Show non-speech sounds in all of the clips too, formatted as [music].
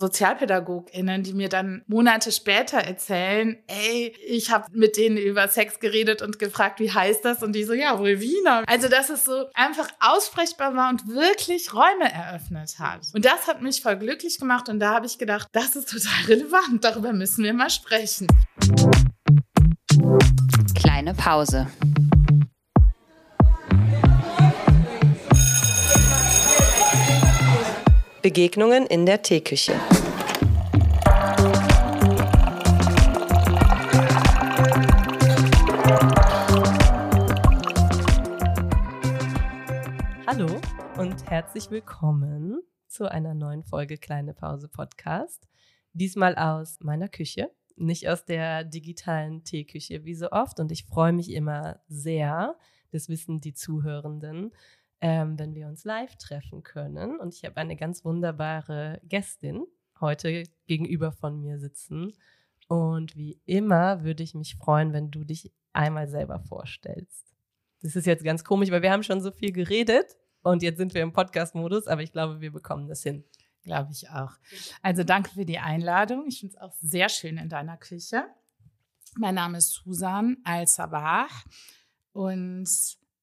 SozialpädagogInnen, die mir dann Monate später erzählen, ey, ich habe mit denen über Sex geredet und gefragt, wie heißt das? Und die so, ja, Vulvina. Also, dass es so einfach aussprechbar war und wirklich Räume eröffnet hat. Und das hat mich voll glücklich gemacht und da habe ich gedacht, das ist total relevant, darüber müssen wir mal sprechen. Kleine Pause. Begegnungen in der Teeküche. Hallo und herzlich willkommen zu einer neuen Folge Kleine Pause Podcast. Diesmal aus meiner Küche, nicht aus der digitalen Teeküche wie so oft. Und ich freue mich immer sehr, das wissen die Zuhörenden, ähm, wenn wir uns live treffen können. Und ich habe eine ganz wunderbare Gästin heute gegenüber von mir sitzen. Und wie immer würde ich mich freuen, wenn du dich einmal selber vorstellst. Das ist jetzt ganz komisch, weil wir haben schon so viel geredet und jetzt sind wir im Podcast-Modus, aber ich glaube, wir bekommen das hin. Glaube ich auch. Also danke für die Einladung. Ich finde es auch sehr schön in deiner Küche. Mein Name ist Susan Al-Sabah und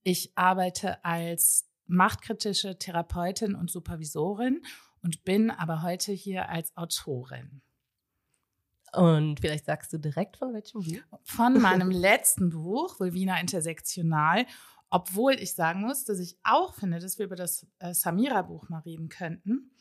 ich arbeite als machtkritische Therapeutin und Supervisorin und bin aber heute hier als Autorin. Und vielleicht sagst du direkt von welchem Buch? Von [laughs] meinem letzten Buch, Vulvina Intersektional. Obwohl ich sagen muss, dass ich auch finde, dass wir über das äh, Samira-Buch mal reden könnten.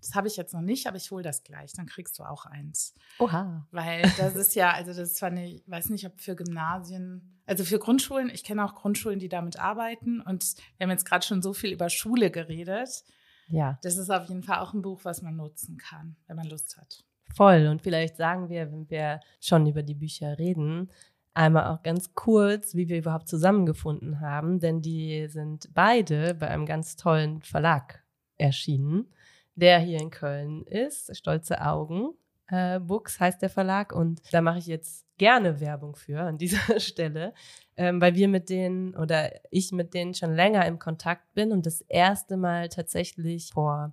Das habe ich jetzt noch nicht, aber ich hole das gleich. Dann kriegst du auch eins. Oha. Weil das ist ja, also das ist zwar eine, ich weiß nicht, ob für Gymnasien also für Grundschulen, ich kenne auch Grundschulen, die damit arbeiten. Und wir haben jetzt gerade schon so viel über Schule geredet. Ja. Das ist auf jeden Fall auch ein Buch, was man nutzen kann, wenn man Lust hat. Voll. Und vielleicht sagen wir, wenn wir schon über die Bücher reden, einmal auch ganz kurz, wie wir überhaupt zusammengefunden haben, denn die sind beide bei einem ganz tollen Verlag erschienen, der hier in Köln ist, Stolze Augen. Äh, Books heißt der Verlag und da mache ich jetzt gerne Werbung für an [laughs] dieser Stelle, ähm, weil wir mit denen oder ich mit denen schon länger im Kontakt bin und das erste Mal tatsächlich vor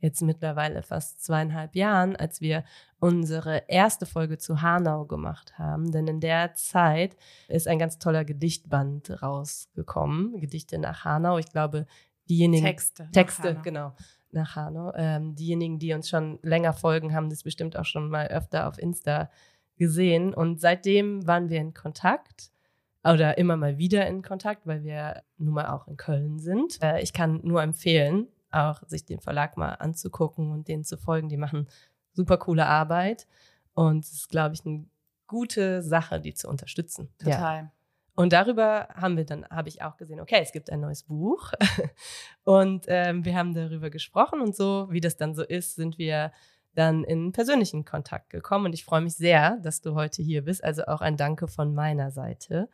jetzt mittlerweile fast zweieinhalb Jahren, als wir unsere erste Folge zu Hanau gemacht haben. Denn in der Zeit ist ein ganz toller Gedichtband rausgekommen, Gedichte nach Hanau. Ich glaube, diejenigen Texte, Texte, genau nach Hanau. Ähm, diejenigen, die uns schon länger folgen, haben das bestimmt auch schon mal öfter auf Insta gesehen. Und seitdem waren wir in Kontakt oder immer mal wieder in Kontakt, weil wir nun mal auch in Köln sind. Äh, ich kann nur empfehlen, auch sich den Verlag mal anzugucken und denen zu folgen. Die machen super coole Arbeit und es ist, glaube ich, eine gute Sache, die zu unterstützen. Total. Ja. Und darüber haben wir dann, habe ich auch gesehen, okay, es gibt ein neues Buch. [laughs] und ähm, wir haben darüber gesprochen und so, wie das dann so ist, sind wir dann in persönlichen Kontakt gekommen. Und ich freue mich sehr, dass du heute hier bist. Also auch ein Danke von meiner Seite.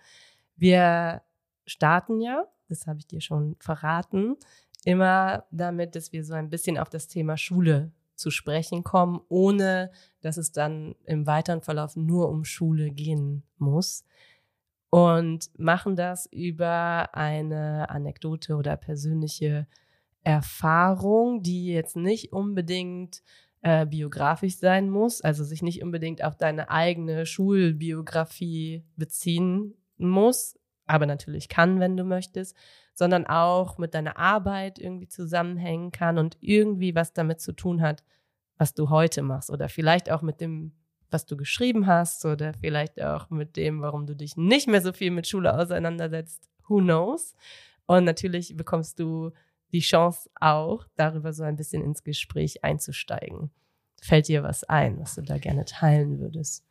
Wir starten ja, das habe ich dir schon verraten, immer damit, dass wir so ein bisschen auf das Thema Schule zu sprechen kommen, ohne dass es dann im weiteren Verlauf nur um Schule gehen muss. Und machen das über eine Anekdote oder persönliche Erfahrung, die jetzt nicht unbedingt äh, biografisch sein muss, also sich nicht unbedingt auf deine eigene Schulbiografie beziehen muss, aber natürlich kann, wenn du möchtest, sondern auch mit deiner Arbeit irgendwie zusammenhängen kann und irgendwie was damit zu tun hat, was du heute machst oder vielleicht auch mit dem, was du geschrieben hast oder vielleicht auch mit dem, warum du dich nicht mehr so viel mit Schule auseinandersetzt. Who knows? Und natürlich bekommst du die Chance auch, darüber so ein bisschen ins Gespräch einzusteigen. Fällt dir was ein, was du da gerne teilen würdest?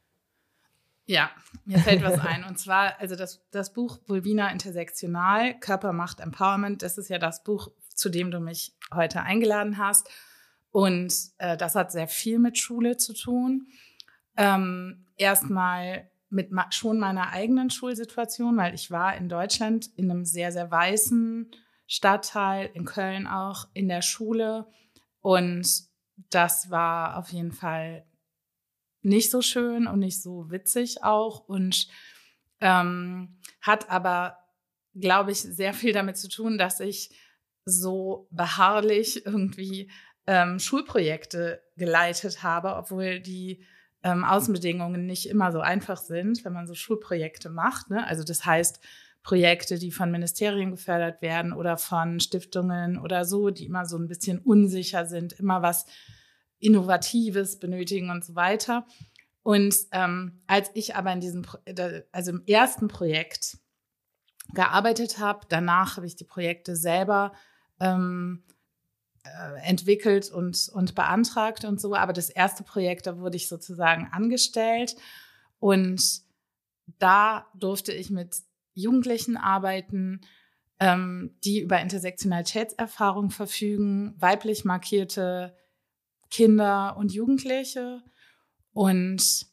Ja, mir fällt was ein. Und zwar, also das, das Buch Vulvina Intersektional, Körper, Macht, Empowerment, das ist ja das Buch, zu dem du mich heute eingeladen hast. Und äh, das hat sehr viel mit Schule zu tun. Ähm, Erstmal mit schon meiner eigenen Schulsituation, weil ich war in Deutschland in einem sehr, sehr weißen Stadtteil, in Köln auch, in der Schule. Und das war auf jeden Fall nicht so schön und nicht so witzig auch und ähm, hat aber, glaube ich, sehr viel damit zu tun, dass ich so beharrlich irgendwie ähm, Schulprojekte geleitet habe, obwohl die ähm, Außenbedingungen nicht immer so einfach sind, wenn man so Schulprojekte macht. Ne? Also das heißt, Projekte, die von Ministerien gefördert werden oder von Stiftungen oder so, die immer so ein bisschen unsicher sind, immer was Innovatives benötigen und so weiter. Und ähm, als ich aber in diesem, also im ersten Projekt gearbeitet habe, danach habe ich die Projekte selber ähm, äh, entwickelt und, und beantragt und so. Aber das erste Projekt, da wurde ich sozusagen angestellt und da durfte ich mit Jugendlichen arbeiten, ähm, die über Intersektionalitätserfahrung verfügen, weiblich markierte Kinder und Jugendliche. Und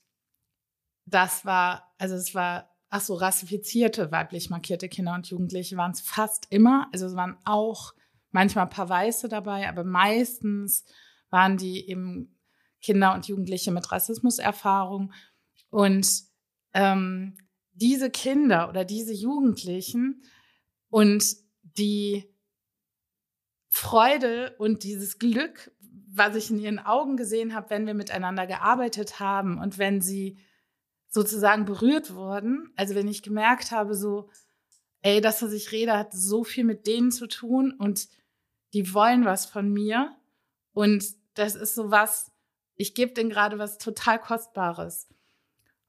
das war, also es war, ach so, rassifizierte weiblich markierte Kinder und Jugendliche waren es fast immer. Also es waren auch manchmal ein paar Weiße dabei, aber meistens waren die eben Kinder und Jugendliche mit Rassismuserfahrung. Und ähm, diese Kinder oder diese Jugendlichen und die Freude und dieses Glück, was ich in ihren Augen gesehen habe, wenn wir miteinander gearbeitet haben und wenn sie sozusagen berührt wurden, also wenn ich gemerkt habe, so, ey, das, was ich rede, hat so viel mit denen zu tun und die wollen was von mir und das ist so was, ich gebe denen gerade was total Kostbares.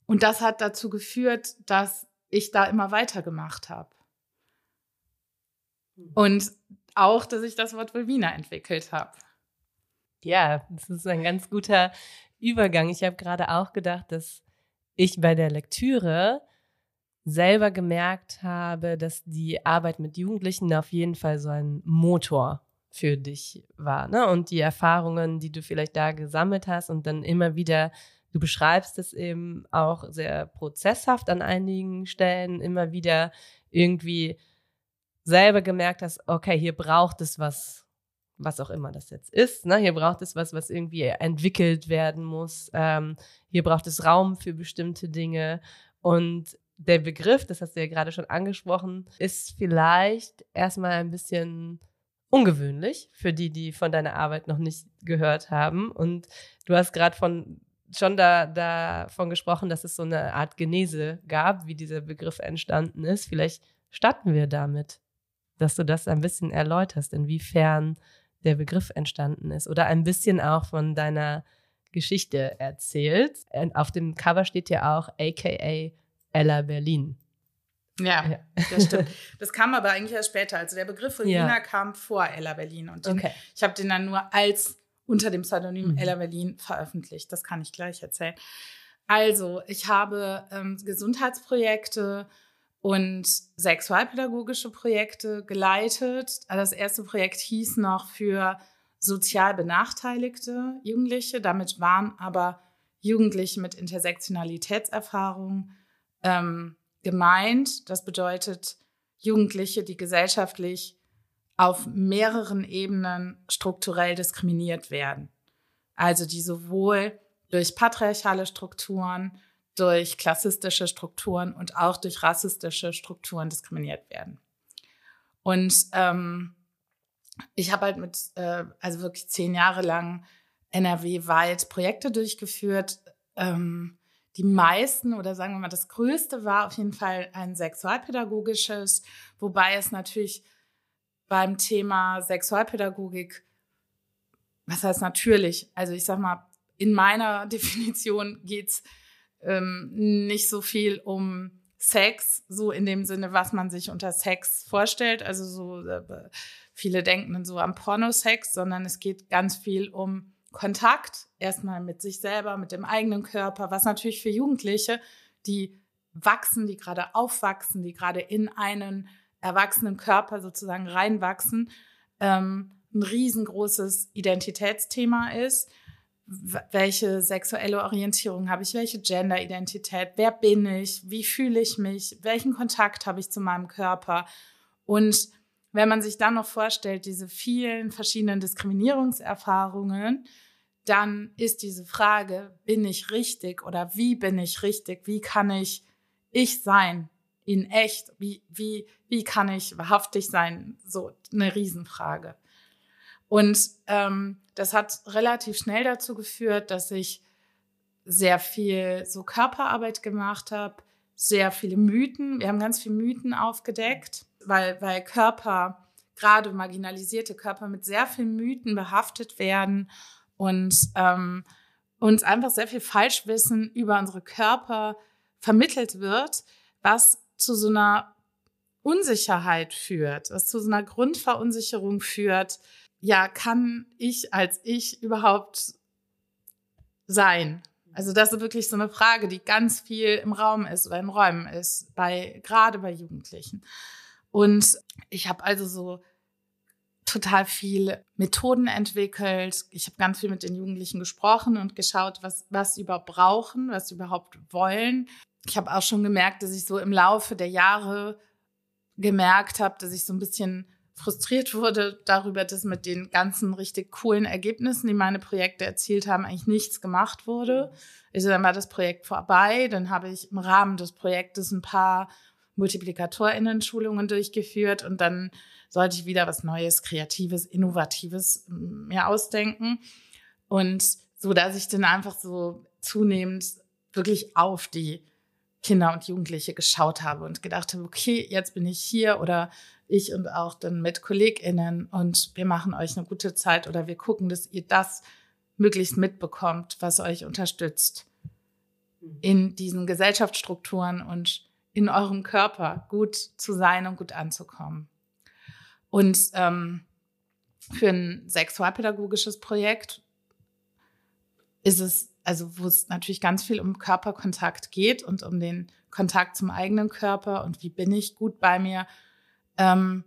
Und das hat dazu geführt, dass ich da immer weitergemacht habe. Hm. Und auch, dass ich das Wort Vulvina entwickelt habe. Ja, das ist ein ganz guter Übergang. Ich habe gerade auch gedacht, dass ich bei der Lektüre selber gemerkt habe, dass die Arbeit mit Jugendlichen auf jeden Fall so ein Motor für dich war. Ne? Und die Erfahrungen, die du vielleicht da gesammelt hast und dann immer wieder, du beschreibst es eben auch sehr prozesshaft an einigen Stellen, immer wieder irgendwie selber gemerkt hast, okay, hier braucht es was, was auch immer das jetzt ist. Ne? Hier braucht es was, was irgendwie entwickelt werden muss. Ähm, hier braucht es Raum für bestimmte Dinge. Und der Begriff, das hast du ja gerade schon angesprochen, ist vielleicht erstmal ein bisschen ungewöhnlich für die, die von deiner Arbeit noch nicht gehört haben. Und du hast gerade von schon da davon gesprochen, dass es so eine Art Genese gab, wie dieser Begriff entstanden ist. Vielleicht starten wir damit, dass du das ein bisschen erläuterst, inwiefern der Begriff entstanden ist oder ein bisschen auch von deiner Geschichte erzählt. Auf dem Cover steht ja auch AKA Ella Berlin. Ja, ja, das stimmt. Das kam aber eigentlich erst später. Also der Begriff Regina ja. kam vor Ella Berlin und den, okay. ich habe den dann nur als unter dem Pseudonym mhm. Ella Berlin veröffentlicht. Das kann ich gleich erzählen. Also, ich habe ähm, Gesundheitsprojekte und sexualpädagogische Projekte geleitet. Das erste Projekt hieß noch für sozial benachteiligte Jugendliche. Damit waren aber Jugendliche mit Intersektionalitätserfahrung ähm, gemeint. Das bedeutet Jugendliche, die gesellschaftlich auf mehreren Ebenen strukturell diskriminiert werden. Also die sowohl durch patriarchale Strukturen, durch klassistische Strukturen und auch durch rassistische Strukturen diskriminiert werden. Und ähm, ich habe halt mit, äh, also wirklich zehn Jahre lang NRW-weit Projekte durchgeführt, ähm, die meisten oder sagen wir mal das Größte war auf jeden Fall ein sexualpädagogisches, wobei es natürlich beim Thema Sexualpädagogik, was heißt natürlich, also ich sag mal, in meiner [laughs] Definition geht's ähm, nicht so viel um Sex, so in dem Sinne, was man sich unter Sex vorstellt. Also so äh, viele denken dann so am Pornosex, sondern es geht ganz viel um Kontakt, erstmal mit sich selber, mit dem eigenen Körper, was natürlich für Jugendliche, die wachsen, die gerade aufwachsen, die gerade in einen erwachsenen Körper sozusagen reinwachsen, ähm, ein riesengroßes Identitätsthema ist. Welche sexuelle Orientierung habe ich? Welche Genderidentität? Wer bin ich? Wie fühle ich mich? Welchen Kontakt habe ich zu meinem Körper? Und wenn man sich dann noch vorstellt, diese vielen verschiedenen Diskriminierungserfahrungen, dann ist diese Frage, bin ich richtig oder wie bin ich richtig? Wie kann ich ich sein in echt? Wie, wie, wie kann ich wahrhaftig sein? So eine Riesenfrage. Und ähm, das hat relativ schnell dazu geführt, dass ich sehr viel so Körperarbeit gemacht habe, sehr viele Mythen. Wir haben ganz viele Mythen aufgedeckt, weil, weil Körper, gerade marginalisierte Körper mit sehr vielen Mythen behaftet werden und ähm, uns einfach sehr viel Falschwissen über unsere Körper vermittelt wird, was zu so einer Unsicherheit führt, was zu so einer Grundverunsicherung führt. Ja, kann ich als ich überhaupt sein? Also das ist wirklich so eine Frage, die ganz viel im Raum ist oder in Räumen ist, bei, gerade bei Jugendlichen. Und ich habe also so total viel Methoden entwickelt. Ich habe ganz viel mit den Jugendlichen gesprochen und geschaut, was, was sie überhaupt brauchen, was sie überhaupt wollen. Ich habe auch schon gemerkt, dass ich so im Laufe der Jahre gemerkt habe, dass ich so ein bisschen frustriert wurde darüber, dass mit den ganzen richtig coolen Ergebnissen, die meine Projekte erzielt haben, eigentlich nichts gemacht wurde. Also dann war das Projekt vorbei. Dann habe ich im Rahmen des Projektes ein paar MultiplikatorInnen-Schulungen durchgeführt und dann sollte ich wieder was Neues, Kreatives, Innovatives mm, mir ausdenken. Und so, dass ich dann einfach so zunehmend wirklich auf die Kinder und Jugendliche geschaut habe und gedacht habe, okay, jetzt bin ich hier oder ich und auch dann mit KollegInnen und wir machen euch eine gute Zeit oder wir gucken, dass ihr das möglichst mitbekommt, was euch unterstützt mhm. in diesen Gesellschaftsstrukturen und in eurem Körper gut zu sein und gut anzukommen. Und ähm, für ein sexualpädagogisches Projekt ist es, also wo es natürlich ganz viel um Körperkontakt geht und um den Kontakt zum eigenen Körper und wie bin ich gut bei mir, ähm,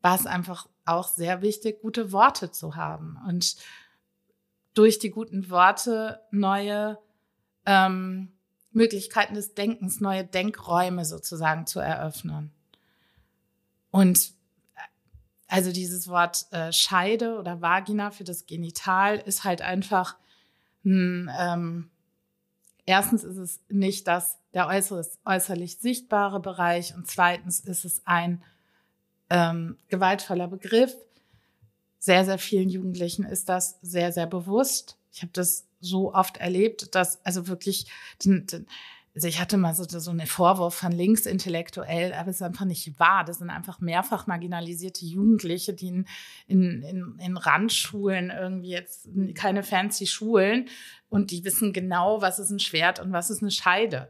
war es einfach auch sehr wichtig, gute Worte zu haben und durch die guten Worte neue ähm, Möglichkeiten des Denkens, neue Denkräume sozusagen zu eröffnen. Und also dieses Wort äh, Scheide oder Vagina für das Genital ist halt einfach, mh, ähm, erstens ist es nicht das, der äußeres, äußerlich sichtbare Bereich und zweitens ist es ein ähm, gewaltvoller Begriff. Sehr, sehr vielen Jugendlichen ist das sehr, sehr bewusst. Ich habe das so oft erlebt, dass also wirklich also ich hatte mal so, so einen Vorwurf von links intellektuell, aber es ist einfach nicht wahr. Das sind einfach mehrfach marginalisierte Jugendliche, die in, in, in, in Randschulen irgendwie jetzt keine fancy Schulen und die wissen genau, was ist ein Schwert und was ist eine Scheide.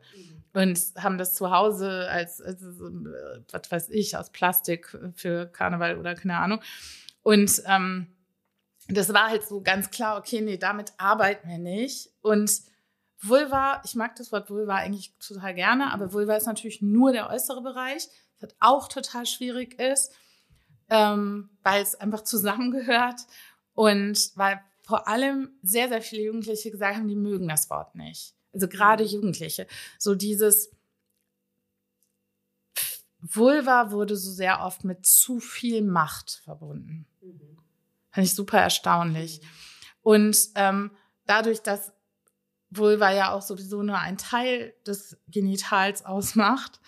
Und haben das zu Hause als, als was weiß ich, aus Plastik für Karneval oder keine Ahnung. Und ähm, das war halt so ganz klar, okay, nee, damit arbeiten wir nicht. Und Vulva, ich mag das Wort Vulva eigentlich total gerne, aber Vulva ist natürlich nur der äußere Bereich, was auch total schwierig ist, ähm, weil es einfach zusammengehört und weil vor allem sehr, sehr viele Jugendliche gesagt haben, die mögen das Wort nicht. Also gerade mhm. Jugendliche. So dieses Vulva wurde so sehr oft mit zu viel Macht verbunden. Fand ich super erstaunlich. Und ähm, dadurch, dass Vulva ja auch sowieso nur ein Teil des Genitals ausmacht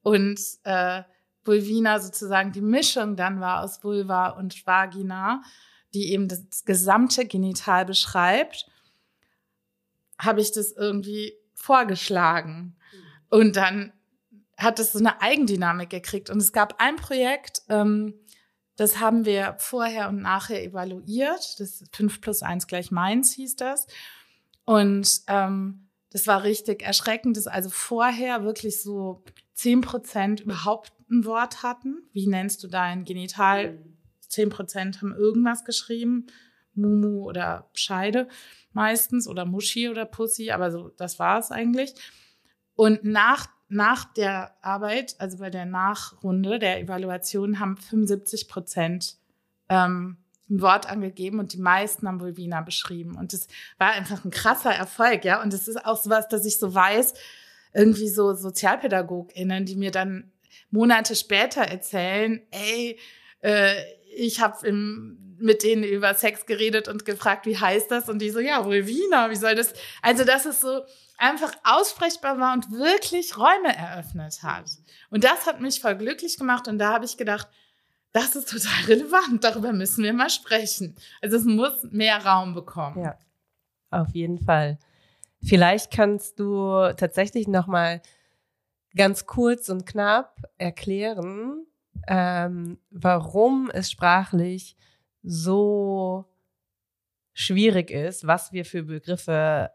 und äh, Vulvina sozusagen die Mischung dann war aus Vulva und Vagina, die eben das gesamte Genital beschreibt, habe ich das irgendwie vorgeschlagen. Und dann hat es so eine Eigendynamik gekriegt. Und es gab ein Projekt, ähm, das haben wir vorher und nachher evaluiert. Das 5 plus 1 gleich meins hieß das. Und ähm, das war richtig erschreckend, dass also vorher wirklich so zehn Prozent überhaupt ein Wort hatten. Wie nennst du dein Genital? Zehn Prozent haben irgendwas geschrieben. Mumu oder Scheide meistens oder Muschi oder Pussy, aber so, das war es eigentlich. Und nach, nach der Arbeit, also bei der Nachrunde der Evaluation, haben 75 Prozent ähm, ein Wort angegeben und die meisten haben Vulvina beschrieben. Und das war einfach ein krasser Erfolg, ja. Und es ist auch sowas, dass ich so weiß, irgendwie so SozialpädagogInnen, die mir dann Monate später erzählen, ey, äh, ich habe mit denen über Sex geredet und gefragt, wie heißt das? Und die so, ja, Vulvina, wie soll das? Also, dass es so einfach aussprechbar war und wirklich Räume eröffnet hat. Und das hat mich voll glücklich gemacht. Und da habe ich gedacht, das ist total [laughs] relevant, darüber müssen wir mal sprechen. Also es muss mehr Raum bekommen. Ja, auf jeden Fall. Vielleicht kannst du tatsächlich noch mal ganz kurz und knapp erklären, ähm, warum es sprachlich so schwierig ist, was wir für Begriffe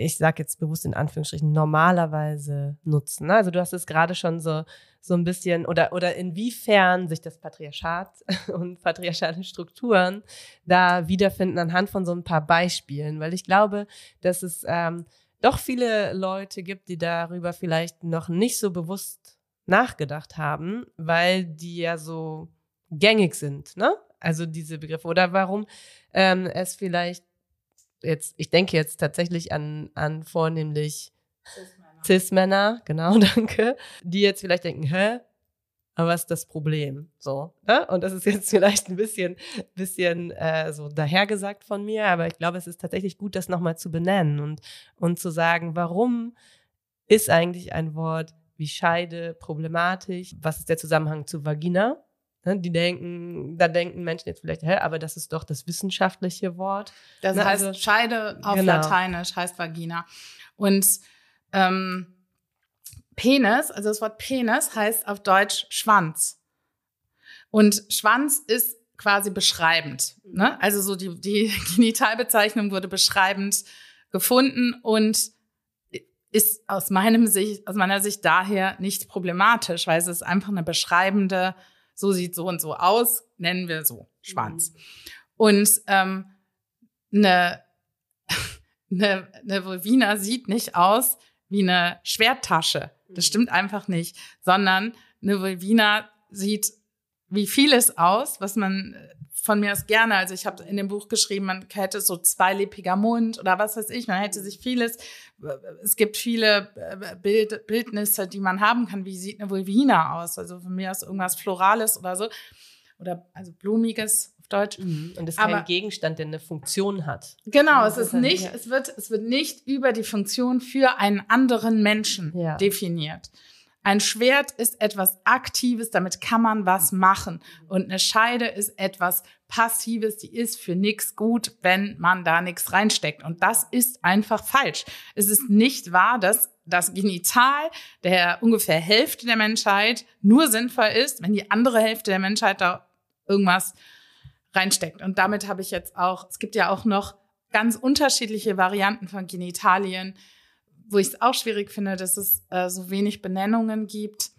ich sage jetzt bewusst in Anführungsstrichen, normalerweise nutzen. Also du hast es gerade schon so, so ein bisschen, oder, oder inwiefern sich das Patriarchat [laughs] und patriarchale Strukturen da wiederfinden anhand von so ein paar Beispielen, weil ich glaube, dass es ähm, doch viele Leute gibt, die darüber vielleicht noch nicht so bewusst nachgedacht haben, weil die ja so gängig sind, ne? Also diese Begriffe. Oder warum ähm, es vielleicht jetzt, ich denke jetzt tatsächlich an, an vornehmlich Cis-Männer, genau, [laughs] danke, die jetzt vielleicht denken, hä? Aber was ist das Problem? So, ne? Und das ist jetzt vielleicht ein bisschen, bisschen äh, so dahergesagt von mir, aber ich glaube, es ist tatsächlich gut, das nochmal zu benennen und, und zu sagen, warum ist eigentlich ein Wort wie Scheide problematisch? Was ist der Zusammenhang zu Vagina? Ne, die denken, da denken Menschen jetzt vielleicht, hä, aber das ist doch das wissenschaftliche Wort. Das ne, heißt, also, Scheide auf genau. Lateinisch heißt Vagina. Und ähm, Penis, also das Wort Penis heißt auf Deutsch Schwanz. Und Schwanz ist quasi beschreibend. Ne? Also so die, die [laughs] Genitalbezeichnung wurde beschreibend gefunden und ist aus meinem Sicht, aus meiner Sicht daher nicht problematisch, weil es ist einfach eine beschreibende so sieht so und so aus, nennen wir so Schwanz. Mhm. Und ähm, [laughs] eine, eine, eine Vulvina sieht nicht aus wie eine Schwerttasche. Das mhm. stimmt einfach nicht, sondern eine Vulvina sieht wie vieles aus, was man von mir aus gerne, also ich habe in dem Buch geschrieben, man hätte so zweilebiger Mund oder was weiß ich, man hätte sich vieles, es gibt viele äh, Bild, Bildnisse, die man haben kann, wie sieht eine Vulvina aus, also von mir aus irgendwas Florales oder so, oder also Blumiges auf Deutsch. Mhm. Und es ist Aber, kein Gegenstand, der eine Funktion hat. Genau, es ist nicht, ja. es wird, es wird nicht über die Funktion für einen anderen Menschen ja. definiert. Ein Schwert ist etwas Aktives, damit kann man was machen. Und eine Scheide ist etwas Passives, die ist für nichts gut, wenn man da nichts reinsteckt. Und das ist einfach falsch. Es ist nicht wahr, dass das Genital der ungefähr Hälfte der Menschheit nur sinnvoll ist, wenn die andere Hälfte der Menschheit da irgendwas reinsteckt. Und damit habe ich jetzt auch, es gibt ja auch noch ganz unterschiedliche Varianten von Genitalien wo ich es auch schwierig finde, dass es äh, so wenig Benennungen gibt.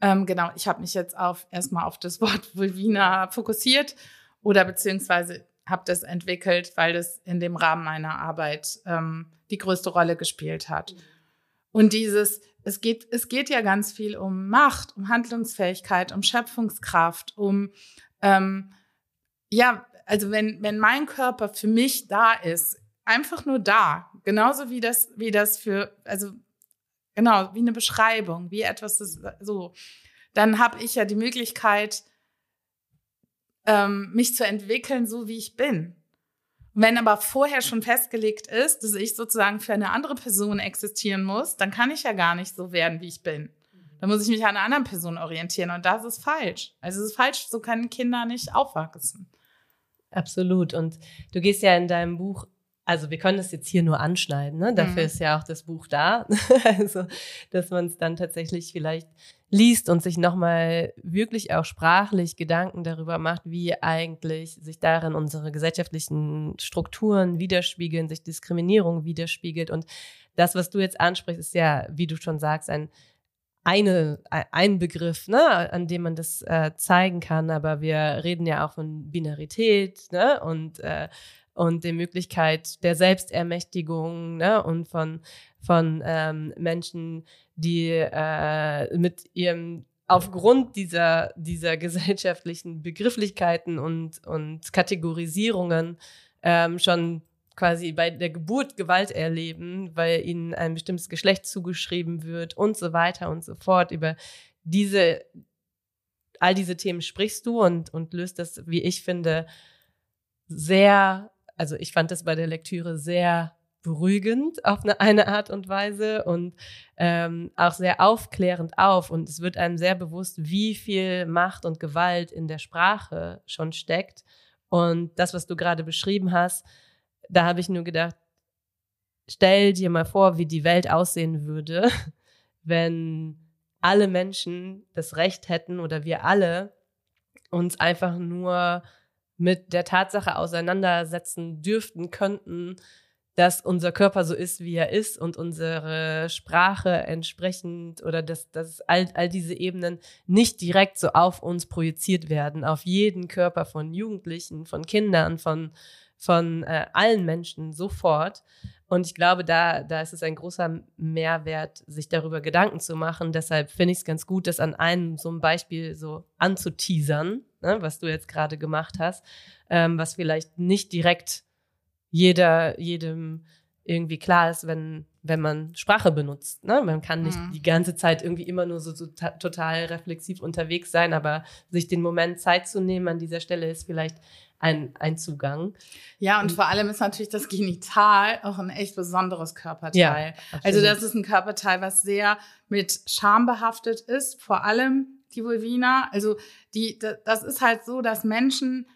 Ähm, genau, ich habe mich jetzt auf erstmal auf das Wort [laughs] Vulvina fokussiert oder beziehungsweise habe das entwickelt, weil das in dem Rahmen meiner Arbeit ähm, die größte Rolle gespielt hat. Und dieses, es geht, es geht ja ganz viel um Macht, um Handlungsfähigkeit, um Schöpfungskraft, um ähm, ja, also wenn, wenn mein Körper für mich da ist, einfach nur da, Genauso wie das, wie das für, also genau, wie eine Beschreibung, wie etwas ist, so. Dann habe ich ja die Möglichkeit, ähm, mich zu entwickeln, so wie ich bin. Wenn aber vorher schon festgelegt ist, dass ich sozusagen für eine andere Person existieren muss, dann kann ich ja gar nicht so werden, wie ich bin. Dann muss ich mich an einer anderen Person orientieren und das ist falsch. Also es ist falsch, so können Kinder nicht aufwachsen. Absolut. Und du gehst ja in deinem Buch also wir können das jetzt hier nur anschneiden, ne? dafür mhm. ist ja auch das Buch da. [laughs] also, dass man es dann tatsächlich vielleicht liest und sich nochmal wirklich auch sprachlich Gedanken darüber macht, wie eigentlich sich darin unsere gesellschaftlichen Strukturen widerspiegeln, sich Diskriminierung widerspiegelt. Und das, was du jetzt ansprichst, ist ja, wie du schon sagst, ein eine, ein Begriff, ne, an dem man das äh, zeigen kann, aber wir reden ja auch von Binarität, ne, und äh, und die Möglichkeit der Selbstermächtigung ne, und von, von ähm, Menschen, die äh, mit ihrem aufgrund dieser, dieser gesellschaftlichen Begrifflichkeiten und, und Kategorisierungen ähm, schon quasi bei der Geburt Gewalt erleben, weil ihnen ein bestimmtes Geschlecht zugeschrieben wird und so weiter und so fort. Über diese, all diese Themen sprichst du und, und löst das, wie ich finde, sehr also ich fand das bei der Lektüre sehr beruhigend auf eine, eine Art und Weise und ähm, auch sehr aufklärend auf. Und es wird einem sehr bewusst, wie viel Macht und Gewalt in der Sprache schon steckt. Und das, was du gerade beschrieben hast, da habe ich nur gedacht, stell dir mal vor, wie die Welt aussehen würde, [laughs] wenn alle Menschen das Recht hätten oder wir alle uns einfach nur mit der Tatsache auseinandersetzen dürften, könnten, dass unser Körper so ist, wie er ist und unsere Sprache entsprechend oder dass, dass all, all diese Ebenen nicht direkt so auf uns projiziert werden, auf jeden Körper von Jugendlichen, von Kindern, von, von äh, allen Menschen sofort. Und ich glaube, da, da ist es ein großer Mehrwert, sich darüber Gedanken zu machen. Deshalb finde ich es ganz gut, das an einem so einem Beispiel so anzuteasern, ne, was du jetzt gerade gemacht hast, ähm, was vielleicht nicht direkt jeder, jedem irgendwie klar ist, wenn, wenn man Sprache benutzt. Ne? Man kann nicht mhm. die ganze Zeit irgendwie immer nur so, so total reflexiv unterwegs sein, aber sich den Moment Zeit zu nehmen an dieser Stelle ist vielleicht ein, ein Zugang. Ja, und, und vor allem ist natürlich das Genital auch ein echt besonderes Körperteil. Ja, also das ist ein Körperteil, was sehr mit Scham behaftet ist, vor allem die Vulvina. Also die, das ist halt so, dass Menschen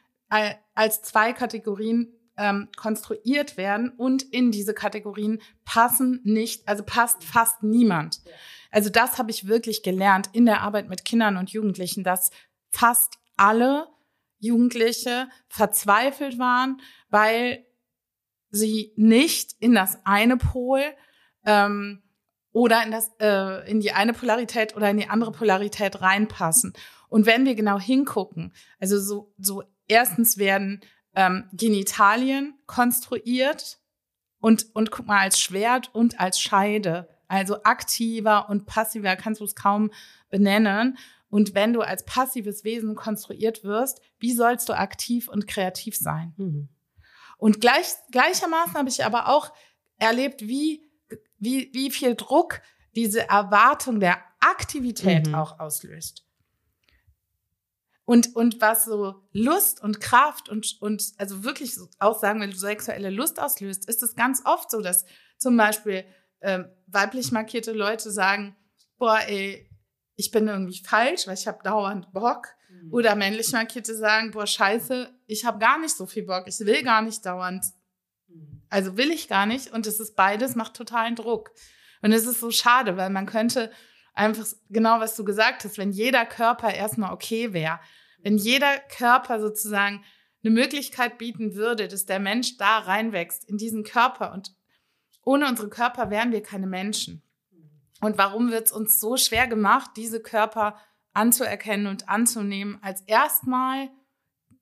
als zwei Kategorien ähm, konstruiert werden und in diese Kategorien passen nicht, also passt fast niemand. Also das habe ich wirklich gelernt in der Arbeit mit Kindern und Jugendlichen, dass fast alle Jugendliche verzweifelt waren, weil sie nicht in das eine Pol ähm, oder in das äh, in die eine Polarität oder in die andere Polarität reinpassen. Und wenn wir genau hingucken, also so so erstens werden ähm, Genitalien konstruiert und, und guck mal, als Schwert und als Scheide. Also aktiver und passiver kannst du es kaum benennen. Und wenn du als passives Wesen konstruiert wirst, wie sollst du aktiv und kreativ sein? Mhm. Und gleich, gleichermaßen habe ich aber auch erlebt, wie, wie, wie viel Druck diese Erwartung der Aktivität mhm. auch auslöst. Und, und was so Lust und Kraft und, und also wirklich so auch sagen, wenn du sexuelle Lust auslöst, ist es ganz oft so, dass zum Beispiel ähm, weiblich markierte Leute sagen, boah, ey, ich bin irgendwie falsch, weil ich habe dauernd Bock. Mhm. Oder männlich markierte sagen, boah, scheiße, ich habe gar nicht so viel Bock, ich will gar nicht dauernd. Also will ich gar nicht. Und es ist beides, macht totalen Druck. Und es ist so schade, weil man könnte einfach genau, was du gesagt hast, wenn jeder Körper erstmal okay wäre, wenn jeder Körper sozusagen eine Möglichkeit bieten würde, dass der Mensch da reinwächst in diesen Körper und ohne unsere Körper wären wir keine Menschen. Und warum wird es uns so schwer gemacht, diese Körper anzuerkennen und anzunehmen, als erstmal